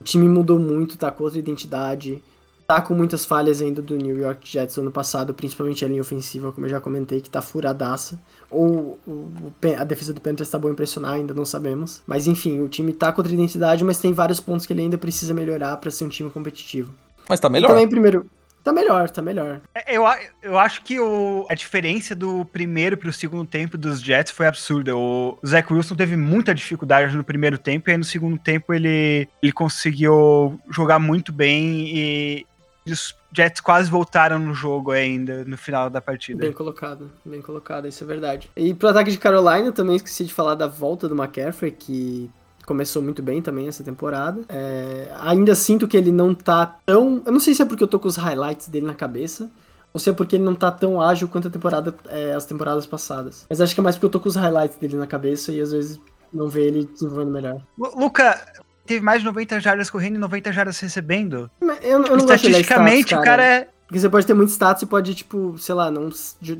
O time mudou muito, tá com outra identidade. Tá com muitas falhas ainda do New York Jets ano passado, principalmente a linha ofensiva, como eu já comentei, que tá furadaça. Ou o- a defesa do Panthers tá boa impressionar, ainda não sabemos. Mas enfim, o time tá com outra identidade, mas tem vários pontos que ele ainda precisa melhorar pra ser um time competitivo. Mas tá E melhor. também, primeiro, tá melhor, tá melhor. É, Eu, eu acho que o, a diferença do primeiro pro segundo tempo dos Jets foi absurda. O Zach Wilson teve muita dificuldade no primeiro tempo, e aí no segundo tempo ele, ele conseguiu jogar muito bem e, e os Jets quase voltaram no jogo ainda no final da partida. Bem colocado, bem colocado, isso é verdade. E pro ataque de Carolina, também esqueci de falar da volta do McCaffrey, que começou muito bem também essa temporada. É, ainda sinto que ele não tá tão. Eu não sei se é porque eu tô com os highlights dele na cabeça. Ou se é porque ele não tá tão ágil quanto a temporada, é, as temporadas passadas. Mas acho que é mais porque eu tô com os highlights dele na cabeça e às vezes não vê ele desenvolvendo melhor. Lu- Luca teve mais de 90 jardas correndo e 90 jardas recebendo. Eu, eu Estatisticamente, status, o cara é. Porque você pode ter muito status e pode, tipo, sei lá, não,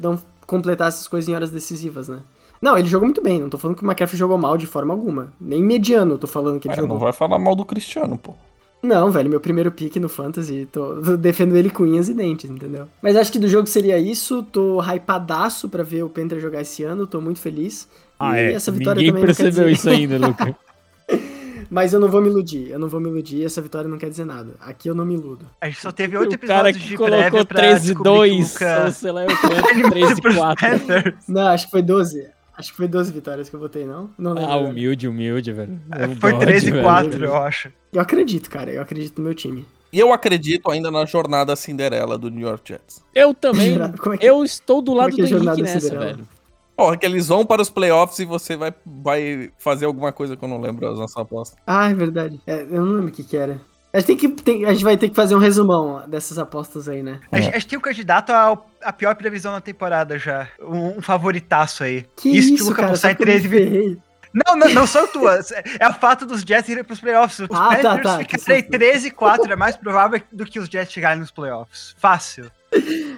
não completar essas coisas em horas decisivas, né? Não, ele jogou muito bem. Não tô falando que o McCaffrey jogou mal de forma alguma. Nem mediano eu tô falando que ele Cara, jogou. não vai falar mal do Cristiano, pô. Não, velho, meu primeiro pick no Fantasy, tô, tô defendo ele com unhas e dentes, entendeu? Mas acho que do jogo seria isso, tô hypadaço pra ver o Panther jogar esse ano, tô muito feliz. Ah, e é. essa vitória Ninguém percebeu isso ainda, Luca. Mas eu não vou me iludir, eu não vou me iludir, essa vitória não quer dizer nada. Aqui eu não me iludo. A gente só teve oito o cara episódios que de colocou prévia pra 13 descobrir 2 que o Luca ou sei lá, eu quanto, animado 13 pros 4 Panthers. Não, acho que foi 12. Acho que foi 12 vitórias que eu botei, não? Não lembro. Ah, humilde, humilde, velho. É Foi bode, 13 velho. 4, eu acho. Eu acredito, cara, eu acredito no meu time. E eu acredito ainda na jornada Cinderela do New York Jets. Eu também. Como é que- Eu estou do é lado que é do a jornada Henrique nessa, Cinderela? velho. Porra, que eles vão para os playoffs e você vai, vai fazer alguma coisa que eu não lembro as nossas apostas. Ah, é verdade. É, eu não lembro o que que era. A gente, tem que, tem- a gente vai ter que fazer um resumão dessas apostas aí, né? A gente, a gente tem um candidato ao- à pior previsão da temporada já. Um, um favoritaço aí. Que Isso isso, que o Luca cara, eu me 13 vi- ferrei. Não, não, não são tuas. É o fato dos Jets irem pros playoffs. Os Ah, tá, Panthers tá, que ficarem susto. 13 e 4 é mais provável do que os Jets chegarem nos playoffs. Fácil.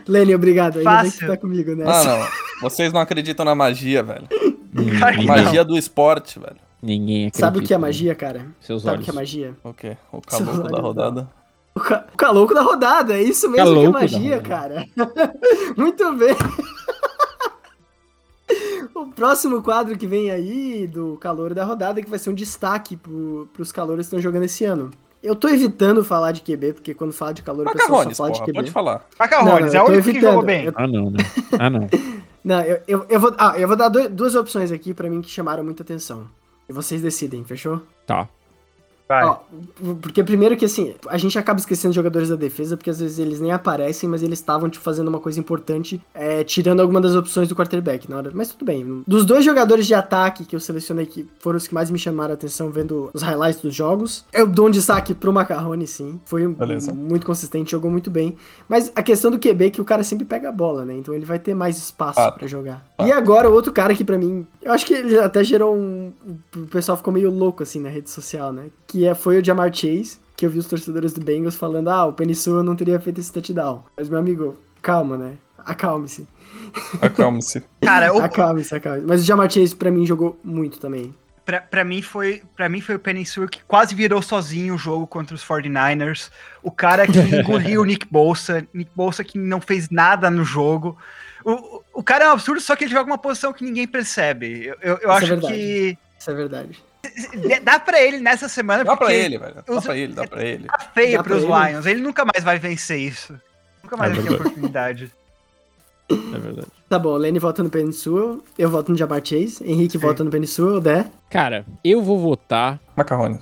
Lenny, obrigado. Ainda bem que Fácil. tá comigo Ah, nessa. não. Vocês não acreditam na magia, velho. Claro A magia do esporte, velho. Ninguém acredita. Sabe o que é magia, cara? Seus Sabe o olhos. que é magia? O quê? O caboclo da rodada. O, ca... o calouco da rodada, é isso mesmo Calouco que é magia, cara. Muito bem. o próximo quadro que vem aí do calor da rodada, que vai ser um destaque pro, pros calores que estão jogando esse ano. Eu tô evitando falar de QB, porque quando fala de calor o pessoal só Macarrones, fala de porra, QB. pode falar. Macarrones, Não, não, é o único que jogou bem. Eu- Ah, não, né? Ah, não. Não, eu, eu, eu vou, ah, eu vou dar dois- duas opções aqui pra mim que chamaram muita atenção. Vocês decidem, fechou? Tá. Vai. Ó, porque primeiro que assim, a gente acaba esquecendo jogadores da defesa, porque às vezes eles nem aparecem, mas eles estavam tipo, fazendo uma coisa importante, é, tirando alguma das opções do quarterback na hora. Mas tudo bem. Dos dois jogadores de ataque que eu selecionei que foram os que mais me chamaram a atenção vendo os highlights dos jogos, eu dou um destaque pro Macarrone, sim. Foi um- Beleza. muito consistente, jogou muito bem. Mas a questão do QB é que o cara sempre pega a bola, né? Então ele vai ter mais espaço pra jogar. E agora, o outro cara que pra mim, eu acho que ele até gerou um. O pessoal ficou meio louco assim na rede social, né? Que é, foi o Jamar Chase, que eu vi os torcedores do Bengals falando: ah, o Penny Sewell não teria feito esse touchdown. Mas, meu amigo, calma, né? Acalme-se. Acalme-se. Cara, o, Acalme-se, acalme-se. Mas o Jamar Chase pra mim jogou muito também. pra, pra mim foi para mim foi o Penny Sewell que quase virou sozinho o jogo contra os 49ers. O cara que engoliu o Nick Bolsa, Nick Bolsa que não fez nada no jogo. O, o- cara é um absurdo, só que ele joga uma posição que ninguém percebe. Eu, eu, eu é acho verdade. que Isso é verdade. Dá pra ele nessa semana, Dá pra ele, velho. Dá os- pra ele, dá pra ele. tá feio Dá pros ele. Lions. Ele nunca mais vai vencer isso. Nunca mais É vai ter oportunidade. É verdade. Tá bom, Lenny vota no Penny Sewell, eu voto no Jamar Chase, Henrique Sim. vota no Penny Sewell, Dé. Cara, eu vou votar Macarrone.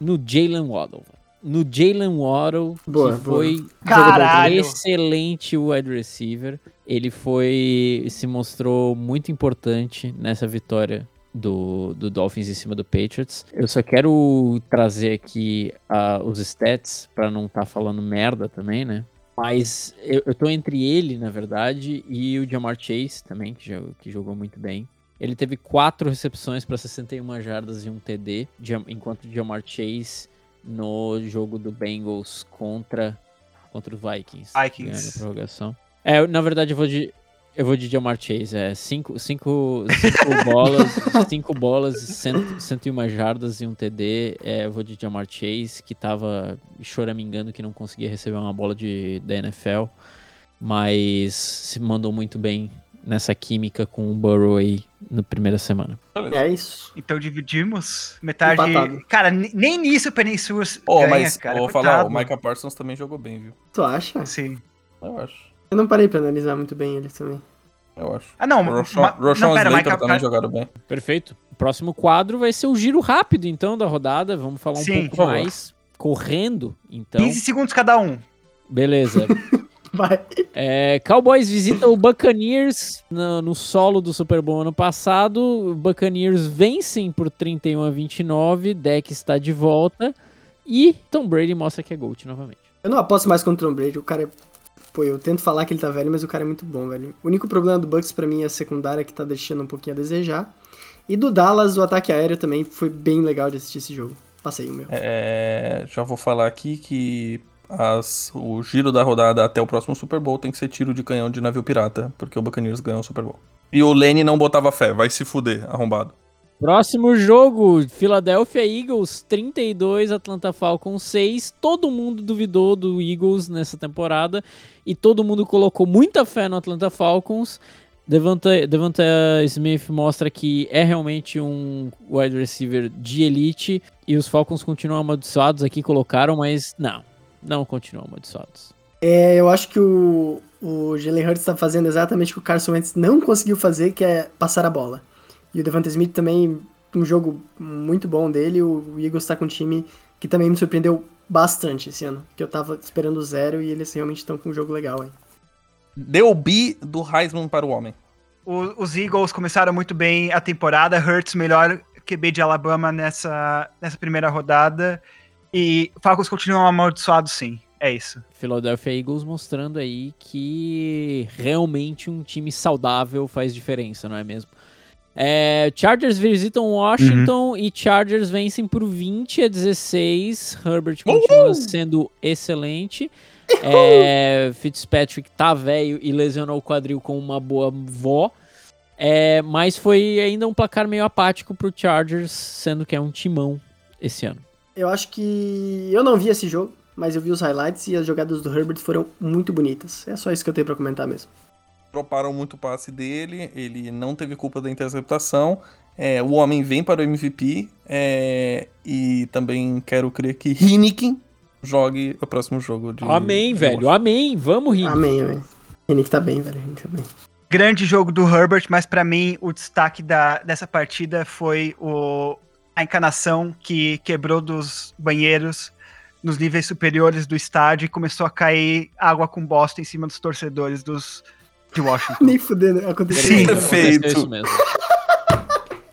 no Jalen Waddle. No Jalen Waddle, Boa, que boa. foi Caralho! excelente wide receiver. Ele foi. se mostrou muito importante nessa vitória do, do Dolphins em cima do Patriots. Eu só quero trazer aqui ah, os stats pra não estar falando merda também, né? Mas eu, eu tô entre ele, na verdade, e o Jamar Chase também, que, jogou- que jogou muito bem. Ele teve quatro recepções para 61 jardas e um TD, enquanto o Jamar Chase no jogo do Bengals contra, contra os Vikings. Vikings. ganhando a prorrogação. É, na verdade eu vou de eu vou de Jamar Chase, é cinco, cinco, cinco bolas, cinco bolas, cento, 101 jardas e um TD. É, eu vou de Jamar Chase, que tava choramingando que não conseguia receber uma bola de, da NFL, mas se mandou muito bem nessa química com o Burrow aí na primeira semana. É isso. Então dividimos. Metade. Empatado. Cara, ne- nem nisso o Peninsula Ô, ganha, mas cara. vou falar, o Micah Parsons também jogou bem, viu? Tu acha? Sim. Eu acho. Eu não parei pra analisar muito bem ele também. Eu acho. Ah, não. O Roshan, ma- Roshan não, pera, Slater também jogaram bem. Perfeito. O próximo quadro vai ser o giro rápido, então, da rodada. Vamos falar um Sim, pouco mais correndo, então. 15 segundos cada um. Beleza. Vai. É, Cowboys visita o Buccaneers no, no solo do Super Bowl ano passado. O Buccaneers vencem por 31 a 29. Deck está de volta. E Tom Brady mostra que é GOAT novamente. Eu não aposto mais contra o Tom Brady, o cara é... Pô, eu tento falar que ele tá velho, mas o cara é muito bom, velho. O único problema do Bucks pra mim é a secundária, que tá deixando um pouquinho a desejar. E do Dallas, o ataque aéreo também foi bem legal de assistir esse jogo. Passei o meu. É, já vou falar aqui que as- o giro da rodada até o próximo Super Bowl tem que ser tiro de canhão de navio pirata, porque o Buccaneers ganhou o Super Bowl. E o Lenny não botava fé, vai se fuder, arrombado. Próximo jogo: Philadelphia Eagles 32, Atlanta Falcons 6. Todo mundo duvidou do Eagles nessa temporada e todo mundo colocou muita fé no Atlanta Falcons. Devonta, Smith mostra que é realmente um wide receiver de elite e os Falcons continuam amaldiçoados aqui, colocaram, mas não, não continuam amaldiçoados. É, eu acho que o, o Jalen Hurts tá fazendo exatamente o que o Carson Wentz não conseguiu fazer, que é passar a bola. E o Devonta Smith também, um jogo muito bom dele. O Eagles tá com um time que também me surpreendeu bastante esse ano. Que eu tava esperando zero e eles realmente estão com um jogo legal, hein? Deu bi do Heisman para o homem. O- os Eagles começaram muito bem a temporada. Hurts, melhor QB de Alabama nessa, nessa primeira rodada. E Falcons continuam amaldiçoados, sim. É isso. Philadelphia Eagles mostrando aí que realmente um time saudável faz diferença, não é mesmo? É, Chargers visitam Washington e Chargers vencem por 20 a 16. Herbert continua sendo excelente. É, Fitzpatrick tá velho e lesionou o quadril com uma boa vó. É, mas foi ainda um placar meio apático pro Chargers, sendo que é um timão esse ano. Eu acho que. Eu não vi esse jogo, mas eu vi os highlights e as jogadas do Herbert foram muito bonitas. É só isso que eu tenho pra comentar mesmo. Droparam muito o passe dele, ele não teve culpa da interceptação. É, o homem vem para o MVP é, e também quero crer que Hiniken jogue o próximo jogo de. Amém, de velho. Washington. Amém. Vamos rir. Amém, velho. Henrique tá bem, velho. Henrique tá bem. Grande jogo do Herbert, mas pra mim o destaque da, dessa partida foi o, a encanação que quebrou dos banheiros nos níveis superiores do estádio e começou a cair água com bosta em cima dos torcedores dos, de Washington. Nem fudendo, aconteceu. Sim. isso. Aconteceu Perfeito. isso mesmo.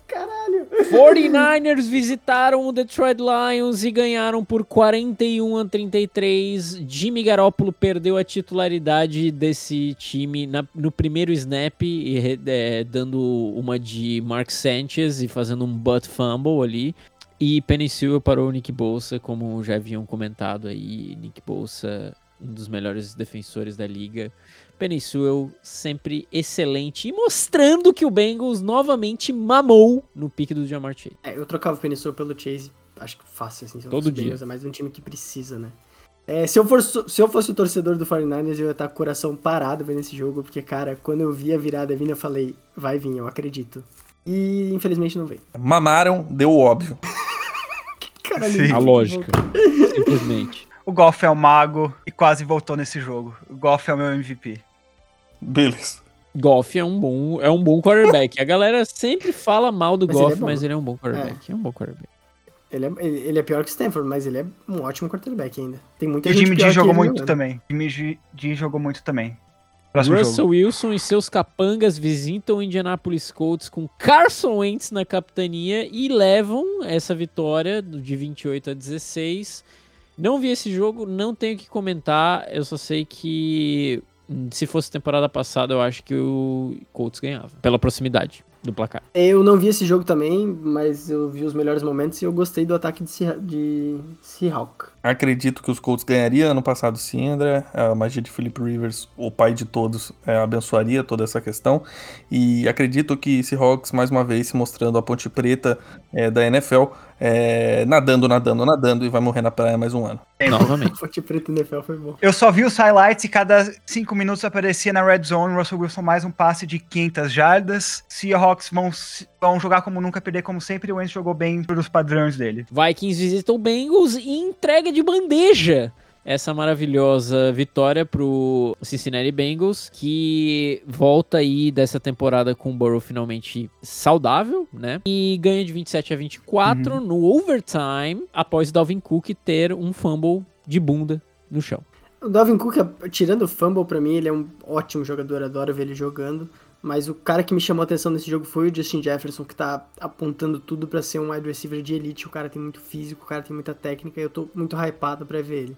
Caralho. 49ers visitaram o Detroit Lions e ganharam por 41 a 33. Jimmy Garoppolo perdeu a titularidade desse time na- no primeiro snap, e, é, dando uma de Mark Sanchez e fazendo um butt fumble ali. E Penny Sewell parou o Nick Bolsa, como já haviam comentado aí. Nick Bolsa, um dos melhores defensores da liga. Penny Sewell sempre excelente e mostrando que o Bengals novamente mamou no pique do Jamar Chase. É, eu trocava o Penisor pelo Chase, acho que fácil, assim. se eu Todo dia. Bengals, É mais um time que precisa, né? É, se, eu for, se eu fosse o torcedor do 49ers, eu ia estar com o coração parado vendo esse jogo, porque, cara, quando eu vi a virada vindo, eu falei, vai vir, eu acredito. E infelizmente não veio. Mamaram, deu o óbvio. Caralho, Sim. A lógica. Simplesmente. O Goff é o mago e quase voltou nesse jogo. O Goff é o meu MVP. Beleza. Goff é um bom, é um bom quarterback. A galera sempre fala mal do Mas ele é Goff, mas ele é um bom quarterback. É, um bom quarterback. Ele é, ele, é pior que o Stanford, mas ele é um ótimo quarterback ainda. Tem muita E o gente Jimmy pior G que jogou ele muito também. Jimmy G, G jogou muito também. Próximo Russell jogo. Wilson e seus capangas visitam o Indianapolis Colts com Carson Wentz na capitania e levam essa vitória de 28 a 16. Não vi esse jogo, não tenho o que comentar. Eu só sei que se fosse temporada passada, eu acho que o Colts ganhava pela proximidade do placar. Eu não vi esse jogo também, mas eu vi os melhores momentos e eu gostei do ataque de, Sea- de Seahawk. Acredito que os Colts ganhariam ano passado sim, André. A magia de Philip Rivers, o pai de todos, é, abençoaria toda essa questão. E acredito que Seahawks, mais uma vez, se mostrando a ponte preta é, da NFL, é, nadando, nadando, nadando e vai morrer na praia mais um ano. Novamente. Fonte preta NFL foi bom. Eu só vi os highlights e cada cinco minutos aparecia na red zone Russell Wilson mais um passe de 500 jardas. Seahawks vão, se- vão jogar como nunca, perder como sempre. O Wentz jogou bem pelos padrões dele. Vikings visitam Bengals e entrega de bandeja essa maravilhosa vitória pro Cincinnati Bengals, que volta aí dessa temporada com o Burrow finalmente saudável, né? E ganha de 27 a 24 no overtime, após o Dalvin Cook ter um fumble de bunda no chão. O Dalvin Cook, tirando o fumble pra mim, ele é um ótimo jogador, adoro ver ele jogando. Mas o cara que me chamou a atenção nesse jogo foi o Justin Jefferson, que tá apontando tudo pra ser um wide receiver de elite. O cara tem muito físico, o cara tem muita técnica e eu tô muito hypado pra ver ele.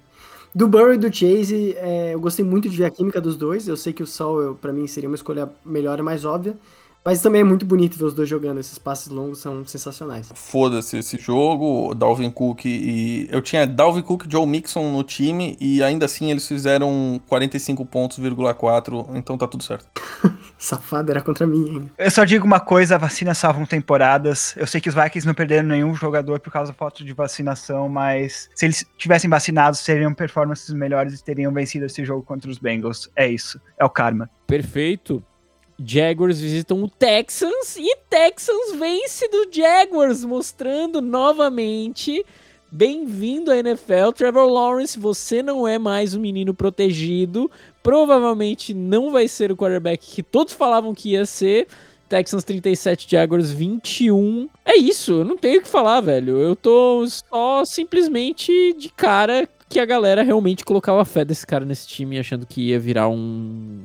Do Burrow e do Chase, é, eu gostei muito de ver a química dos dois. Eu sei que o Sol, pra mim, seria uma escolha melhor e mais óbvia. Mas também é muito bonito ver os dois jogando. Esses passes longos são sensacionais. Foda-se esse jogo, Dalvin Cook e. Eu tinha Dalvin Cook e Joe Mixon no time e ainda assim eles fizeram 45 pontos,4, então tá tudo certo. Safado, era contra mim ainda. Eu só digo uma coisa, vacinas salvam temporadas. Eu sei que os Vikings não perderam nenhum jogador por causa da falta de vacinação, mas se eles tivessem vacinados, seriam performances melhores e teriam vencido esse jogo contra os Bengals. É isso, é o karma. Perfeito. Jaguars visitam o Texans e Texans vence do Jaguars, mostrando novamente. Bem-vindo à NFL, Trevor Lawrence. Você não é mais um menino protegido. Provavelmente não vai ser o quarterback que todos falavam que ia ser. Texans 37, Jaguars 21. É isso, eu não tenho o que falar, velho. Eu tô só simplesmente de cara que a galera realmente colocava fé desse cara nesse time, achando que ia virar um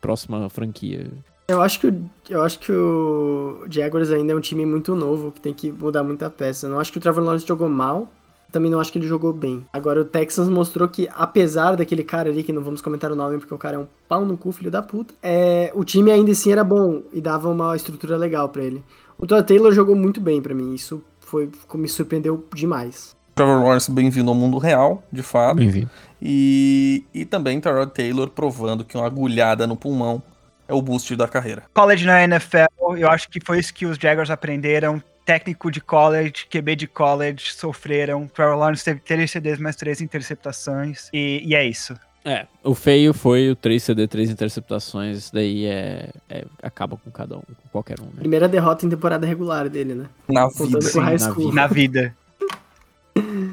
próxima franquia. Eu acho que o, eu acho que o Jaguars ainda é um time muito novo, que tem que mudar muita peça. Eu não acho que o Trevor Lawrence jogou mal, também não acho que ele jogou bem. Agora o Texans mostrou que, apesar daquele cara ali, que não vamos comentar o nome porque o cara é um pau no cu, filho da puta, é, o time ainda assim era bom e dava uma estrutura legal pra ele. O Todd Taylor jogou muito bem pra mim, isso foi me surpreendeu demais. Trevor Lawrence bem-vindo ao mundo real, de fato. Bem-vindo. E, e também Tyrod Taylor provando que uma agulhada no pulmão é o boost da carreira. College na NFL, eu acho que foi isso que os Jaguars aprenderam. Técnico de college, QB de college, sofreram. Trevor Lawrence teve três CDs mais três interceptações. E, e é isso. É, o feio foi o 3 CD, 3 interceptações. Isso daí é, é- acaba com cada um, com qualquer um, né? Primeira derrota em temporada regular dele, né? Na Contando vida. na school. Na vida.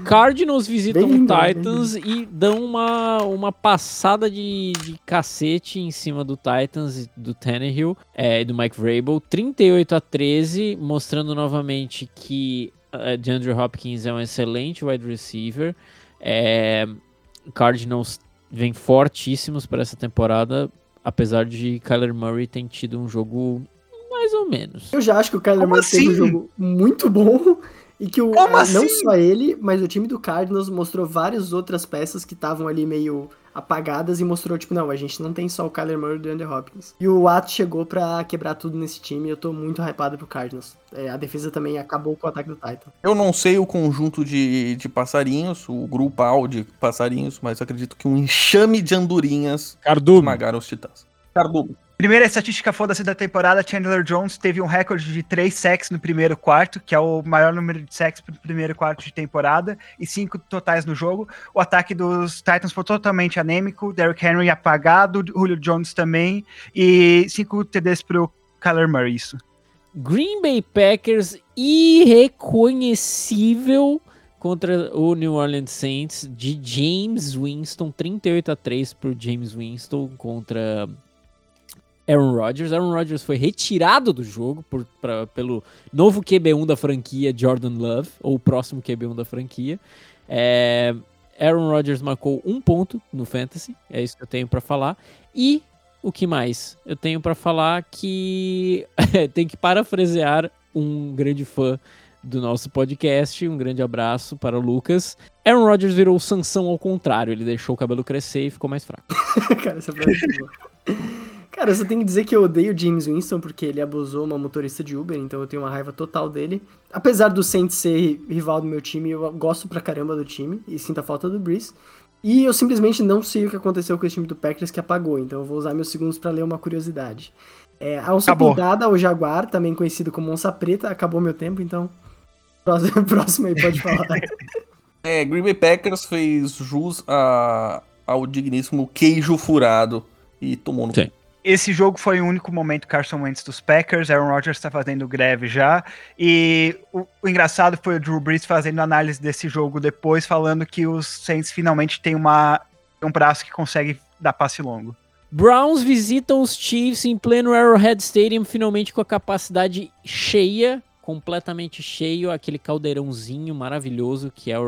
Cardinals visitam o Bem-vindo, Titans e dão uma, uma passada de, de cacete em cima do Titans, e do Tannehill é, e do Mike Vrabel. 38 a 13, mostrando novamente que uh, DeAndre Hopkins é um excelente wide receiver. É, Cardinals vem fortíssimos para essa temporada, apesar de Kyler Murray ter tido um jogo mais ou menos. Eu já acho que o Kyler Como Murray teve um assim? jogo muito bom e que o, Como não assim? só ele, mas o time do Cardinals mostrou várias outras peças que estavam ali meio apagadas e mostrou, tipo, não, a gente não tem só o Kyler Murray e o DeAndre Hopkins. E o Watt chegou pra quebrar tudo nesse time e eu tô muito hypado pro Cardinals. É, a defesa também acabou com o ataque do Titan. Eu não sei o conjunto de, de passarinhos, o grupal de passarinhos, mas acredito que um enxame de andorinhas Cardume. esmagaram os titãs. Cardume. Primeira estatística foda-se da temporada, Chandler Jones teve um recorde de 3 sacks no primeiro quarto, que é o maior número de sacks pro primeiro quarto de temporada, e 5 totais no jogo. O ataque dos Titans foi totalmente anêmico, Derrick Henry apagado, Julio Jones também, e 5 TDs pro Kyler Murray, isso. Green Bay Packers irreconhecível contra o New Orleans Saints de James Winston, 38 a 3 por James Winston contra Aaron Rodgers. Aaron Rodgers foi retirado do jogo por, pra, pelo novo QB1 da franquia, Jordan Love, ou o próximo QB1 da franquia. É, Aaron Rodgers marcou um ponto no Fantasy, é isso que eu tenho para falar. E o que mais? Eu tenho para falar que tem que parafrasear um grande fã do nosso podcast. Um grande abraço para o Lucas. Aaron Rodgers virou Sansão ao contrário. Ele deixou o cabelo crescer e ficou mais fraco. Cara, essa é. Cara, eu só tenho que dizer que eu odeio James Winston porque ele abusou uma motorista de Uber, então eu tenho uma raiva total dele. Apesar do Saints ser rival do meu time, eu gosto pra caramba do time e sinto a falta do Breeze. E eu simplesmente não sei o que aconteceu com esse time do Packers que apagou, então eu vou usar meus segundos para ler uma curiosidade. É, a onça Acabou. pintada, o Jaguar, também conhecido como onça preta, acabou meu tempo, então próximo, próximo aí pode falar. É, Green Bay Packers fez jus a, ao digníssimo queijo furado e tomou no Sim. Esse jogo foi o único momento Carson Wentz dos Packers. Aaron Rodgers está fazendo greve já. E o, o engraçado foi o Drew Brees fazendo análise desse jogo depois, falando que os Saints finalmente têm uma, um braço que consegue dar passe longo. Browns visitam os Chiefs em pleno Arrowhead Stadium, finalmente com a capacidade cheia, completamente cheio, aquele caldeirãozinho maravilhoso que é o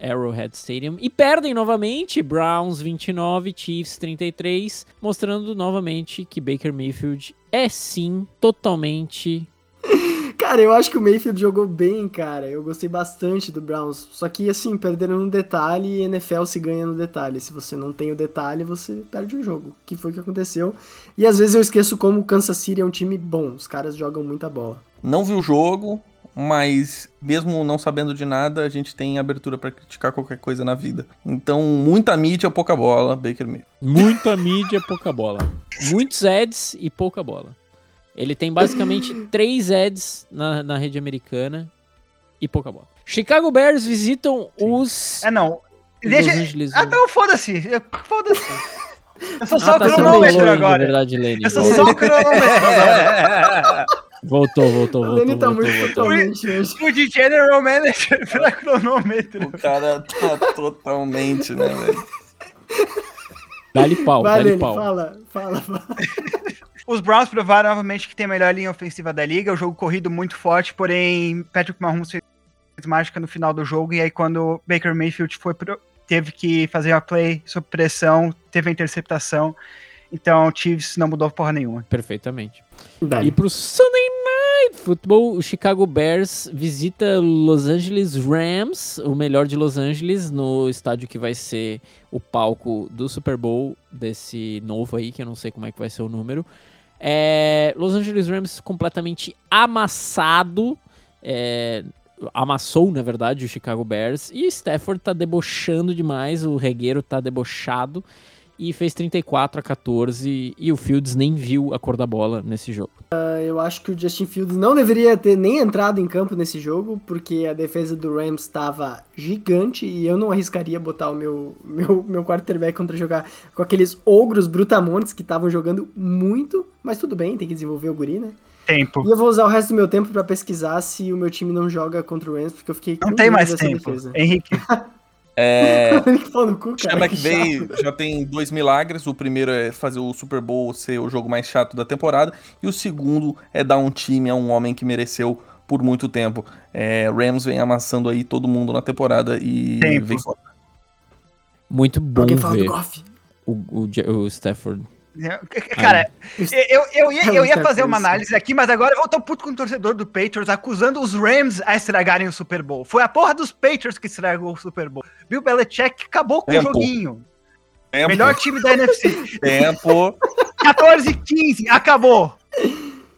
Arrowhead, Stadium. E perdem novamente, Browns 29, Chiefs 33, mostrando novamente que Baker Mayfield é sim totalmente Cara, eu acho que o Mayfield jogou bem, cara. Eu gostei bastante do Browns. Só que, assim, perderam no detalhe e NFL se ganha no detalhe. Se você não tem o detalhe, você perde o jogo. Que foi o que aconteceu. E às vezes eu esqueço como o Kansas City é um time bom. Os caras jogam muita bola. Não vi o jogo, mas mesmo não sabendo de nada, a gente tem abertura pra criticar qualquer coisa na vida. Então, muita mídia, pouca bola, Baker Mayfield. muita mídia, pouca bola. Muitos ads e pouca bola. Ele tem basicamente três ads na, na rede americana e pouca bola. Chicago Bears visitam os É, não. Deixa... Angeles Ah, então foda-se. Eu- Foda-se. Eu sou só Ah, o tá, você cronômetro agora. Na verdade, Lenny. Eu sou só o cronômetro agora. Voltou, voltou, O voltou, Lenny tá voltou, muito voltou. totalmente hoje. O de General Manager pela cronômetro. O cara tá totalmente, né, velho? Dá-lhe pau, dá-lhe pau. fala, fala, fala. Os Browns provaram novamente que tem a melhor linha ofensiva da liga, o jogo corrido muito forte, porém Patrick Mahomes fez mágica no final do jogo, e aí quando Baker Mayfield foi pro- teve que fazer uma play sob pressão, teve a interceptação, então o Chiefs não mudou porra nenhuma. Perfeitamente. Dale. E pro Sunday Night Football, o Chicago Bears visita Los Angeles Rams, o melhor de Los Angeles, no estádio que vai ser o palco do Super Bowl desse novo aí, que eu não sei como é que vai ser o número. É, Los Angeles Rams completamente amassado, é, amassou, na verdade, o Chicago Bears, e Stafford tá debochando demais, o regueiro tá debochado, e fez 34 a 14, e o Fields nem viu a cor da bola nesse jogo. Eu acho que o Justin Fields não deveria ter nem entrado em campo nesse jogo, porque a defesa do Rams estava gigante e eu não arriscaria botar o meu, meu, meu quarterback contra jogar com aqueles ogros brutamontes que estavam jogando muito, mas tudo bem, tem que desenvolver o guri, né? Tempo. E eu vou usar o resto do meu tempo pra pesquisar se o meu time não joga contra o Rams, porque eu fiquei Não tem mais tempo. defesa. Henrique, É, cu, Sean cara, que já tem dois milagres. O primeiro é fazer o Super Bowl ser o jogo mais chato da temporada. E o segundo é dar um time a um homem que mereceu por muito tempo. É, Rams vem amassando aí todo mundo na temporada e Tempo. vem fora. Muito bom Alguém ver o, o, o Stafford. Cara, eu, eu, ia, eu ia Tá fazer uma análise aqui, mas agora eu vou estar puto com o torcedor do Patriots acusando os Rams a estragarem o Super Bowl. Foi a porra dos Patriots que estragou o Super Bowl. Bill Belichick acabou com Tempo. o joguinho. Tempo, Melhor time da NFC. tempo. 14 15, acabou.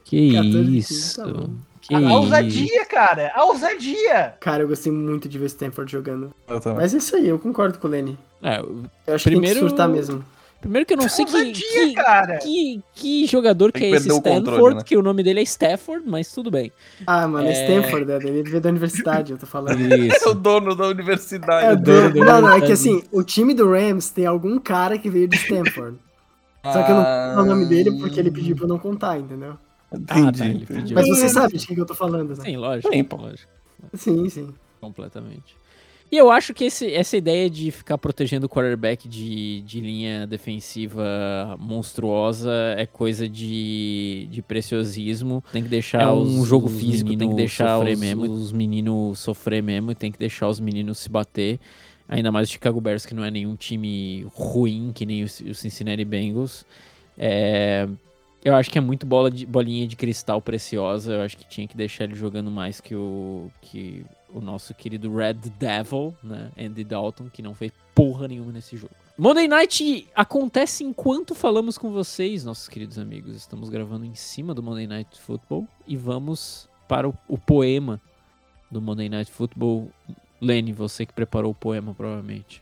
Que 14, isso. tá que A, a ousadia, cara. A ousadia. Cara, eu gostei muito de ver Stanford jogando. Mas é isso aí, eu concordo com o Lenny. É, Eu acho que tem Primeiro- que surtar mesmo. Primeiro que eu não sei que, que, cara. que, que jogador que é esse o Stanford, controle, né? que o nome dele é Stafford, mas tudo bem. Ah, mano, é É. Stanford, né? Ele veio da universidade, eu tô falando. É o Isso. dono da universidade. É, dono do... da Não, não, é que assim, o time do Rams tem algum cara que veio de Stanford. Só que eu não vou falar o nome dele porque ele pediu pra eu não contar, entendeu? Ah, tá, ele pediu. Mas você sabe de quem que eu tô falando, né? Sim, lógico. Sim, pô. lógico. Sim, sim. Completamente. E eu acho que esse- essa ideia de ficar protegendo o quarterback de, de linha defensiva monstruosa é coisa de, de preciosismo. Tem que deixar É os, um jogo os físico, tem que deixar sofrer os- mesmo, os meninos sofrer mesmo, e tem que deixar os meninos se bater. Ainda mais o Chicago Bears, que não é nenhum time ruim, que nem o, o Cincinnati Bengals. É, eu acho que é muito bola de, bolinha de cristal preciosa. Eu acho que tinha que deixar ele jogando mais que o, que o nosso querido Red Devil, né? Andy Dalton, que não fez porra nenhuma nesse jogo. Monday Night acontece enquanto falamos com vocês, nossos queridos amigos. Estamos gravando em cima do Monday Night Football e vamos para o, o poema do Monday Night Football. Lenny, você que preparou o poema, provavelmente.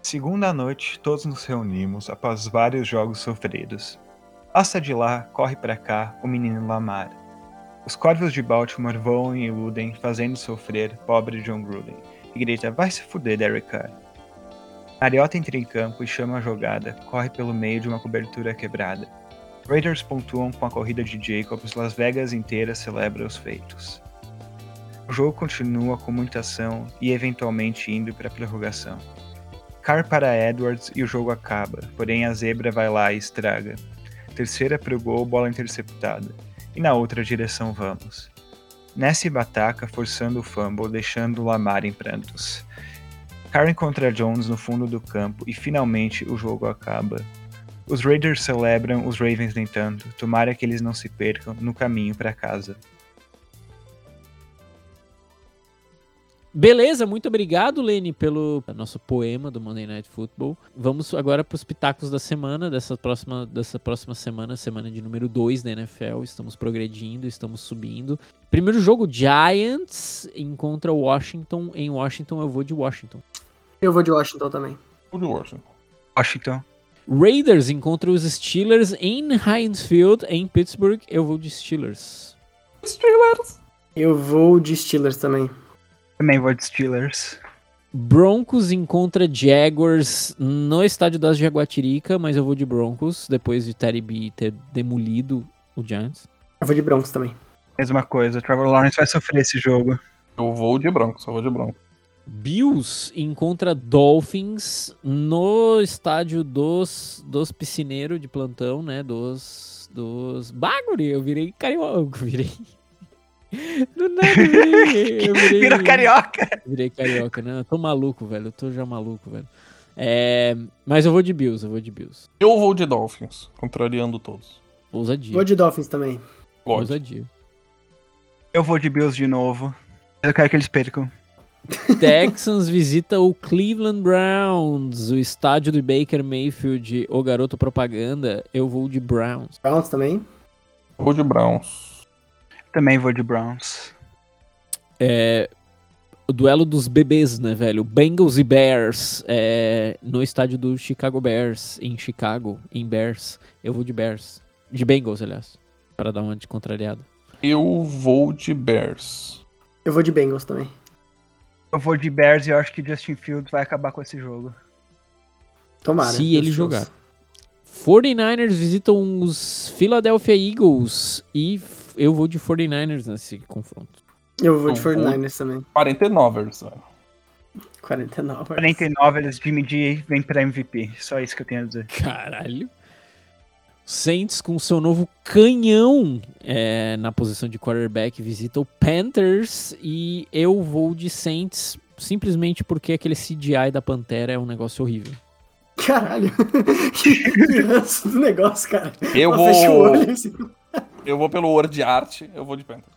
Segunda noite, todos nos reunimos após vários jogos sofridos. Passa de lá, corre pra cá, o menino Lamar. Os corvos de Baltimore voam e iludem, fazendo sofrer pobre John Gruden, e grita: Vai se fuder, Derek Carr. Mariota entra em campo e chama a jogada, corre pelo meio de uma cobertura quebrada. Raiders pontuam com a corrida de Jacobs, Las Vegas inteira celebra os feitos. O jogo continua com muita ação e eventualmente indo para a prorrogação. Carr para Edwards e o jogo acaba, porém a zebra vai lá e estraga. Terceira pro gol, bola interceptada. E na outra direção vamos. Nessa bataca, forçando o fumble, deixando o Lamar em prantos. Carr encontra Jones no fundo do campo e finalmente o jogo acaba. Os Raiders celebram, os Ravens nem tanto. Tomara que eles não se percam no caminho para casa. Beleza, muito obrigado, Lene, pelo nosso poema do Monday Night Football. Vamos agora para os pitacos da semana, dessa próxima, dessa próxima semana, semana de número 2 da NFL. Estamos progredindo, estamos subindo. Primeiro jogo, Giants encontra Washington. Em Washington, eu vou de Washington. Eu vou de Washington também. O de Washington. Washington. Raiders encontra os Steelers em Heinz Field, em Pittsburgh. Eu vou de Steelers. Steelers. Eu vou de Steelers também. Também vou de Steelers. Broncos encontra Jaguars no estádio das Jaguatirica, mas eu vou de Broncos, depois de Terry B ter demolido o Giants. Eu vou de Broncos também. Mesma coisa, o Trevor Lawrence vai sofrer esse jogo. Eu vou de branco, só vou de branco. Bills encontra Dolphins no estádio dos, dos piscineiros de plantão, né? Dos. Dos. Baguri, eu virei carioca. Eu virei. Do nada, eu virei. Eu virei Virou carioca! Virei carioca, né? Eu tô maluco, velho. Eu tô já maluco, velho. É, mas eu vou de Bills, eu vou de Bills. Eu vou de Dolphins, contrariando todos. Ousadia. Vou de Dolphins também. Lógico. Ousadia. Eu vou de Bills de novo. Eu quero que eles percam. Texans visita o Cleveland Browns, o estádio do Baker Mayfield, o garoto propaganda. Eu vou de Browns. Browns também. Vou de Browns. Também vou de Browns. É, o duelo dos bebês, né, velho? Bengals e Bears é, no estádio do Chicago Bears, em Chicago, em Bears. Eu vou de Bears. De Bengals, aliás. Para dar uma de contrariada. Eu vou de Bears. Eu vou de Bengals também. Eu vou de Bears e eu acho que Justin Fields vai acabar com esse jogo. Tomara. Se ele Deus jogar. Deus. 49ers visitam os Philadelphia Eagles e eu vou de 49ers nesse confronto. Eu vou de Eu vou- 49ers também. 49ers, velho. 49. 49, eles Jimmy G vem pra MVP. Só isso que eu tenho a dizer. Caralho. Saints com seu novo canhão é, na posição de quarterback visita o Panthers e eu vou de Saints simplesmente porque aquele CGI da Pantera é um negócio horrível. Caralho. que ranço do negócio, cara. Eu Ela fecha o vou. Eu vou pelo word art, eu vou de Panthers.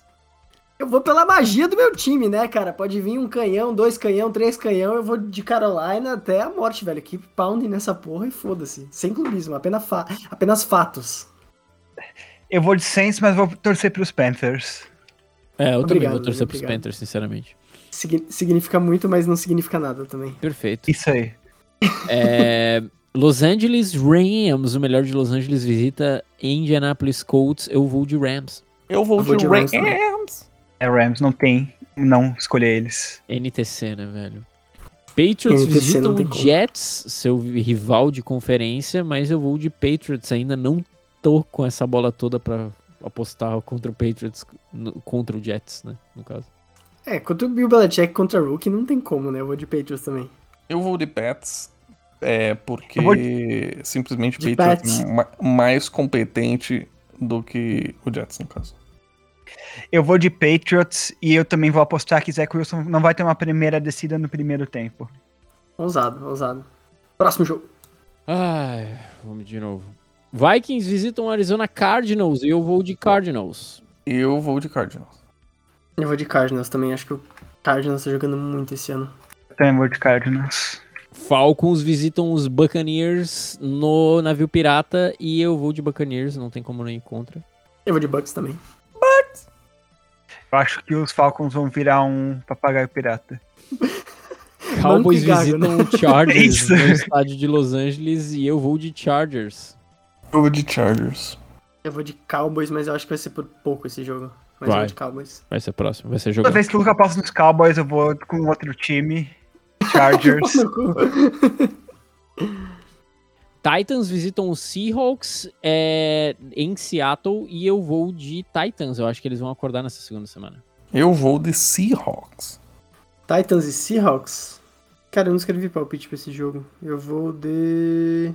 Eu vou pela magia do meu time, né, cara? Pode vir um canhão, dois canhão, três canhão. Eu vou de Carolina até a morte, velho. Keep pounding nessa porra e foda-se. Sem clubismo, apenas, fa apenas fatos. Eu vou de Saints, mas vou torcer pros Panthers. É, eu também Obrigado, vou torcer pros. Panthers, sinceramente. Signi- significa muito, mas não significa nada também. Perfeito. Isso aí. É, Los Angeles Rams, o melhor de Los Angeles visita Indianapolis Colts. Eu vou de Rams. Eu vou Eu vou de de Rams também. Rams. É Rams, não tem não escolher eles. NTC, né, velho? Patriots NTC visitam o como. Jets, seu rival de conferência, mas eu vou de Patriots. Ainda não tô com essa bola toda pra apostar contra o Patriots, contra o Jets, né? No caso. É, contra o Bill Belichick contra o Rookie não tem como, né? Eu vou de Patriots também. Eu vou de Pats, é, porque Eu vou simplesmente o Patriots é ma- mais competente do que o Jets, no caso. Eu vou de Patriots e eu também vou apostar que Zach Wilson não vai ter uma primeira descida no primeiro tempo. Ousado, ousado. Próximo jogo. Ai, vamos de novo. Vikings visitam o Arizona Cardinals e eu vou de Cardinals. Eu vou de Cardinals. Eu vou de Cardinals também. Acho que o Cardinals tá jogando muito esse ano. Também vou de Cardinals. Falcons visitam os Buccaneers no navio pirata e eu vou de Buccaneers, não tem como não ir contra. Eu vou de Bucks também. Eu acho que os Falcons vão virar um papagaio pirata. Cowboys visitam o Chargers Isso. no estádio de Los Angeles e eu vou de Chargers. Eu vou de Chargers. Eu vou de Cowboys, mas eu acho que vai ser por pouco esse jogo. Mas eu Vai. vou de Cowboys. Vai ser próximo, vai ser Toda jogado. vez que o Luca aposta nos Cowboys, eu vou com outro time. Chargers. Titans visitam os Seahawks é, em Seattle e eu vou de Titans. Eu acho que eles vão acordar nessa segunda semana. Eu vou de Seahawks. Titans e Seahawks. Cara, eu não escrevi palpite pra esse jogo. Eu vou de.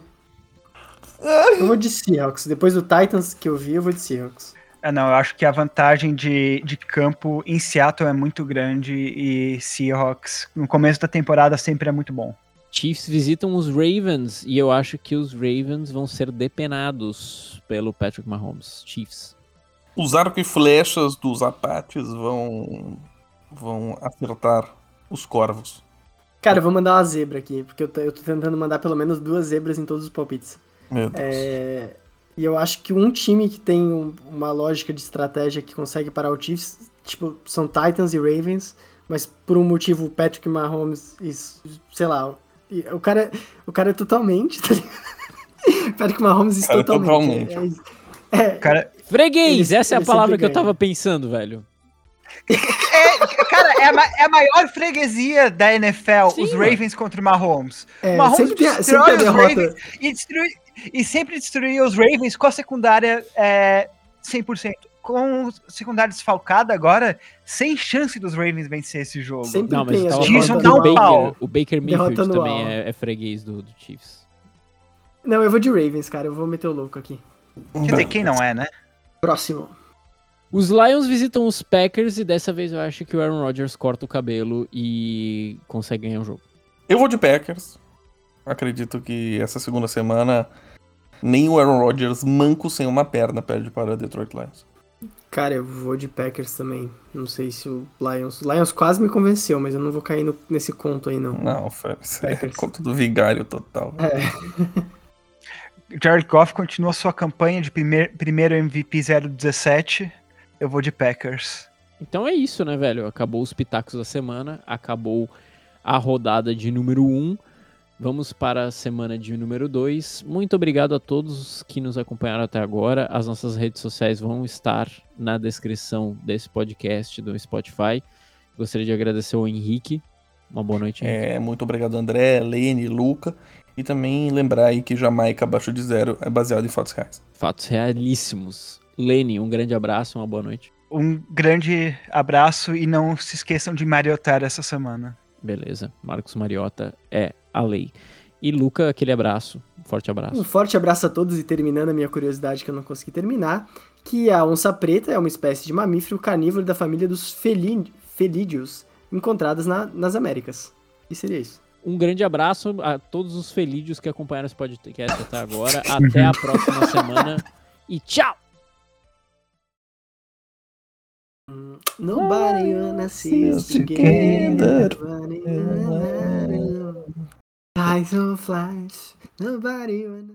Eu vou de Seahawks. Depois do Titans que eu vi, eu vou de Seahawks. Ah, não, eu acho que a vantagem de, de campo em Seattle é muito grande e Seahawks no começo da temporada sempre é muito bom. Chiefs visitam os Ravens e eu acho que os Ravens vão ser depenados pelo Patrick Mahomes. Chiefs. Os arcos e flechas dos Apaches vão, vão acertar os corvos. Cara, eu vou mandar uma zebra aqui, porque eu tô, eu tô tentando mandar pelo menos duas zebras em todos os palpites. Meu Deus. É, E eu acho que um time que tem um- uma lógica de estratégia que consegue parar o Chiefs, tipo, são Titans e Ravens, mas por um motivo o Patrick Mahomes, isso, sei lá, e o cara, o cara é totalmente, tá ligado? Patrick Mahomes Cara, totalmente. totalmente. É, é. É, Cara, Freguês! Essa é a palavra que eu ganha. tava pensando, velho. é, cara, é a, é a maior freguesia da NFL, Sim, os mano. Ravens contra o Mahomes. é, Mahomes tem, destrói os derrota. Ravens. E, destrui, e sempre destruía os Ravens com a secundária é, 100%. Com a secundária desfalcada agora, sem chance dos Ravens vencer esse jogo. Sempre Não, mas as tava Chiefs falando dá um pau. O Baker Mayfield também é, é freguês do, do Chiefs. Não, eu vou de Ravens, cara, eu vou meter o louco aqui. Quer dizer, quem não é, né? Próximo. Os Lions visitam os Packers e dessa vez eu acho que o Aaron Rodgers corta o cabelo e consegue ganhar o jogo. Eu vou de Packers. Acredito que essa segunda semana nem o Aaron Rodgers, manco sem uma perna, perde para Detroit Lions. Cara, eu vou de Packers também. Não sei se o Lions. O Lions quase me convenceu, mas eu não vou cair no- nesse conto aí, não. Não, isso é conta do vigário total. É. Jared Goff continua sua campanha de primeir, primeiro MVP 017. Eu vou de Packers. Então é isso, né, velho? Acabou os pitacos da semana, acabou a rodada de número 1. Vamos para a semana de número 2. Muito obrigado a todos que nos acompanharam até agora. As nossas redes sociais vão estar na descrição desse podcast do Spotify. Gostaria de agradecer ao Henrique. Uma boa noite. Henrique. É, muito obrigado, André, Lene, Luca. E também lembrar aí que Jamaica abaixo de zero é baseado em fatos reais. Fatos realíssimos. Lene, um grande abraço, uma boa noite. Um grande abraço e não se esqueçam de mariotar essa semana. Beleza. Marcos Mariota é a lei. E Luca, aquele abraço. Um forte Um abraço. forte abraço a todos e terminando a minha curiosidade que eu não consegui terminar, que a onça preta é uma espécie de mamífero carnívoro da família dos felí- felídeos, encontradas na- nas Américas. E seria isso. Um grande abraço a todos os felídeos que acompanharam esse podcast até agora. Até a próxima semana. E tchau! Nobody wanna see us together. Nobody wanna- Eyes on flash. Nobody wanna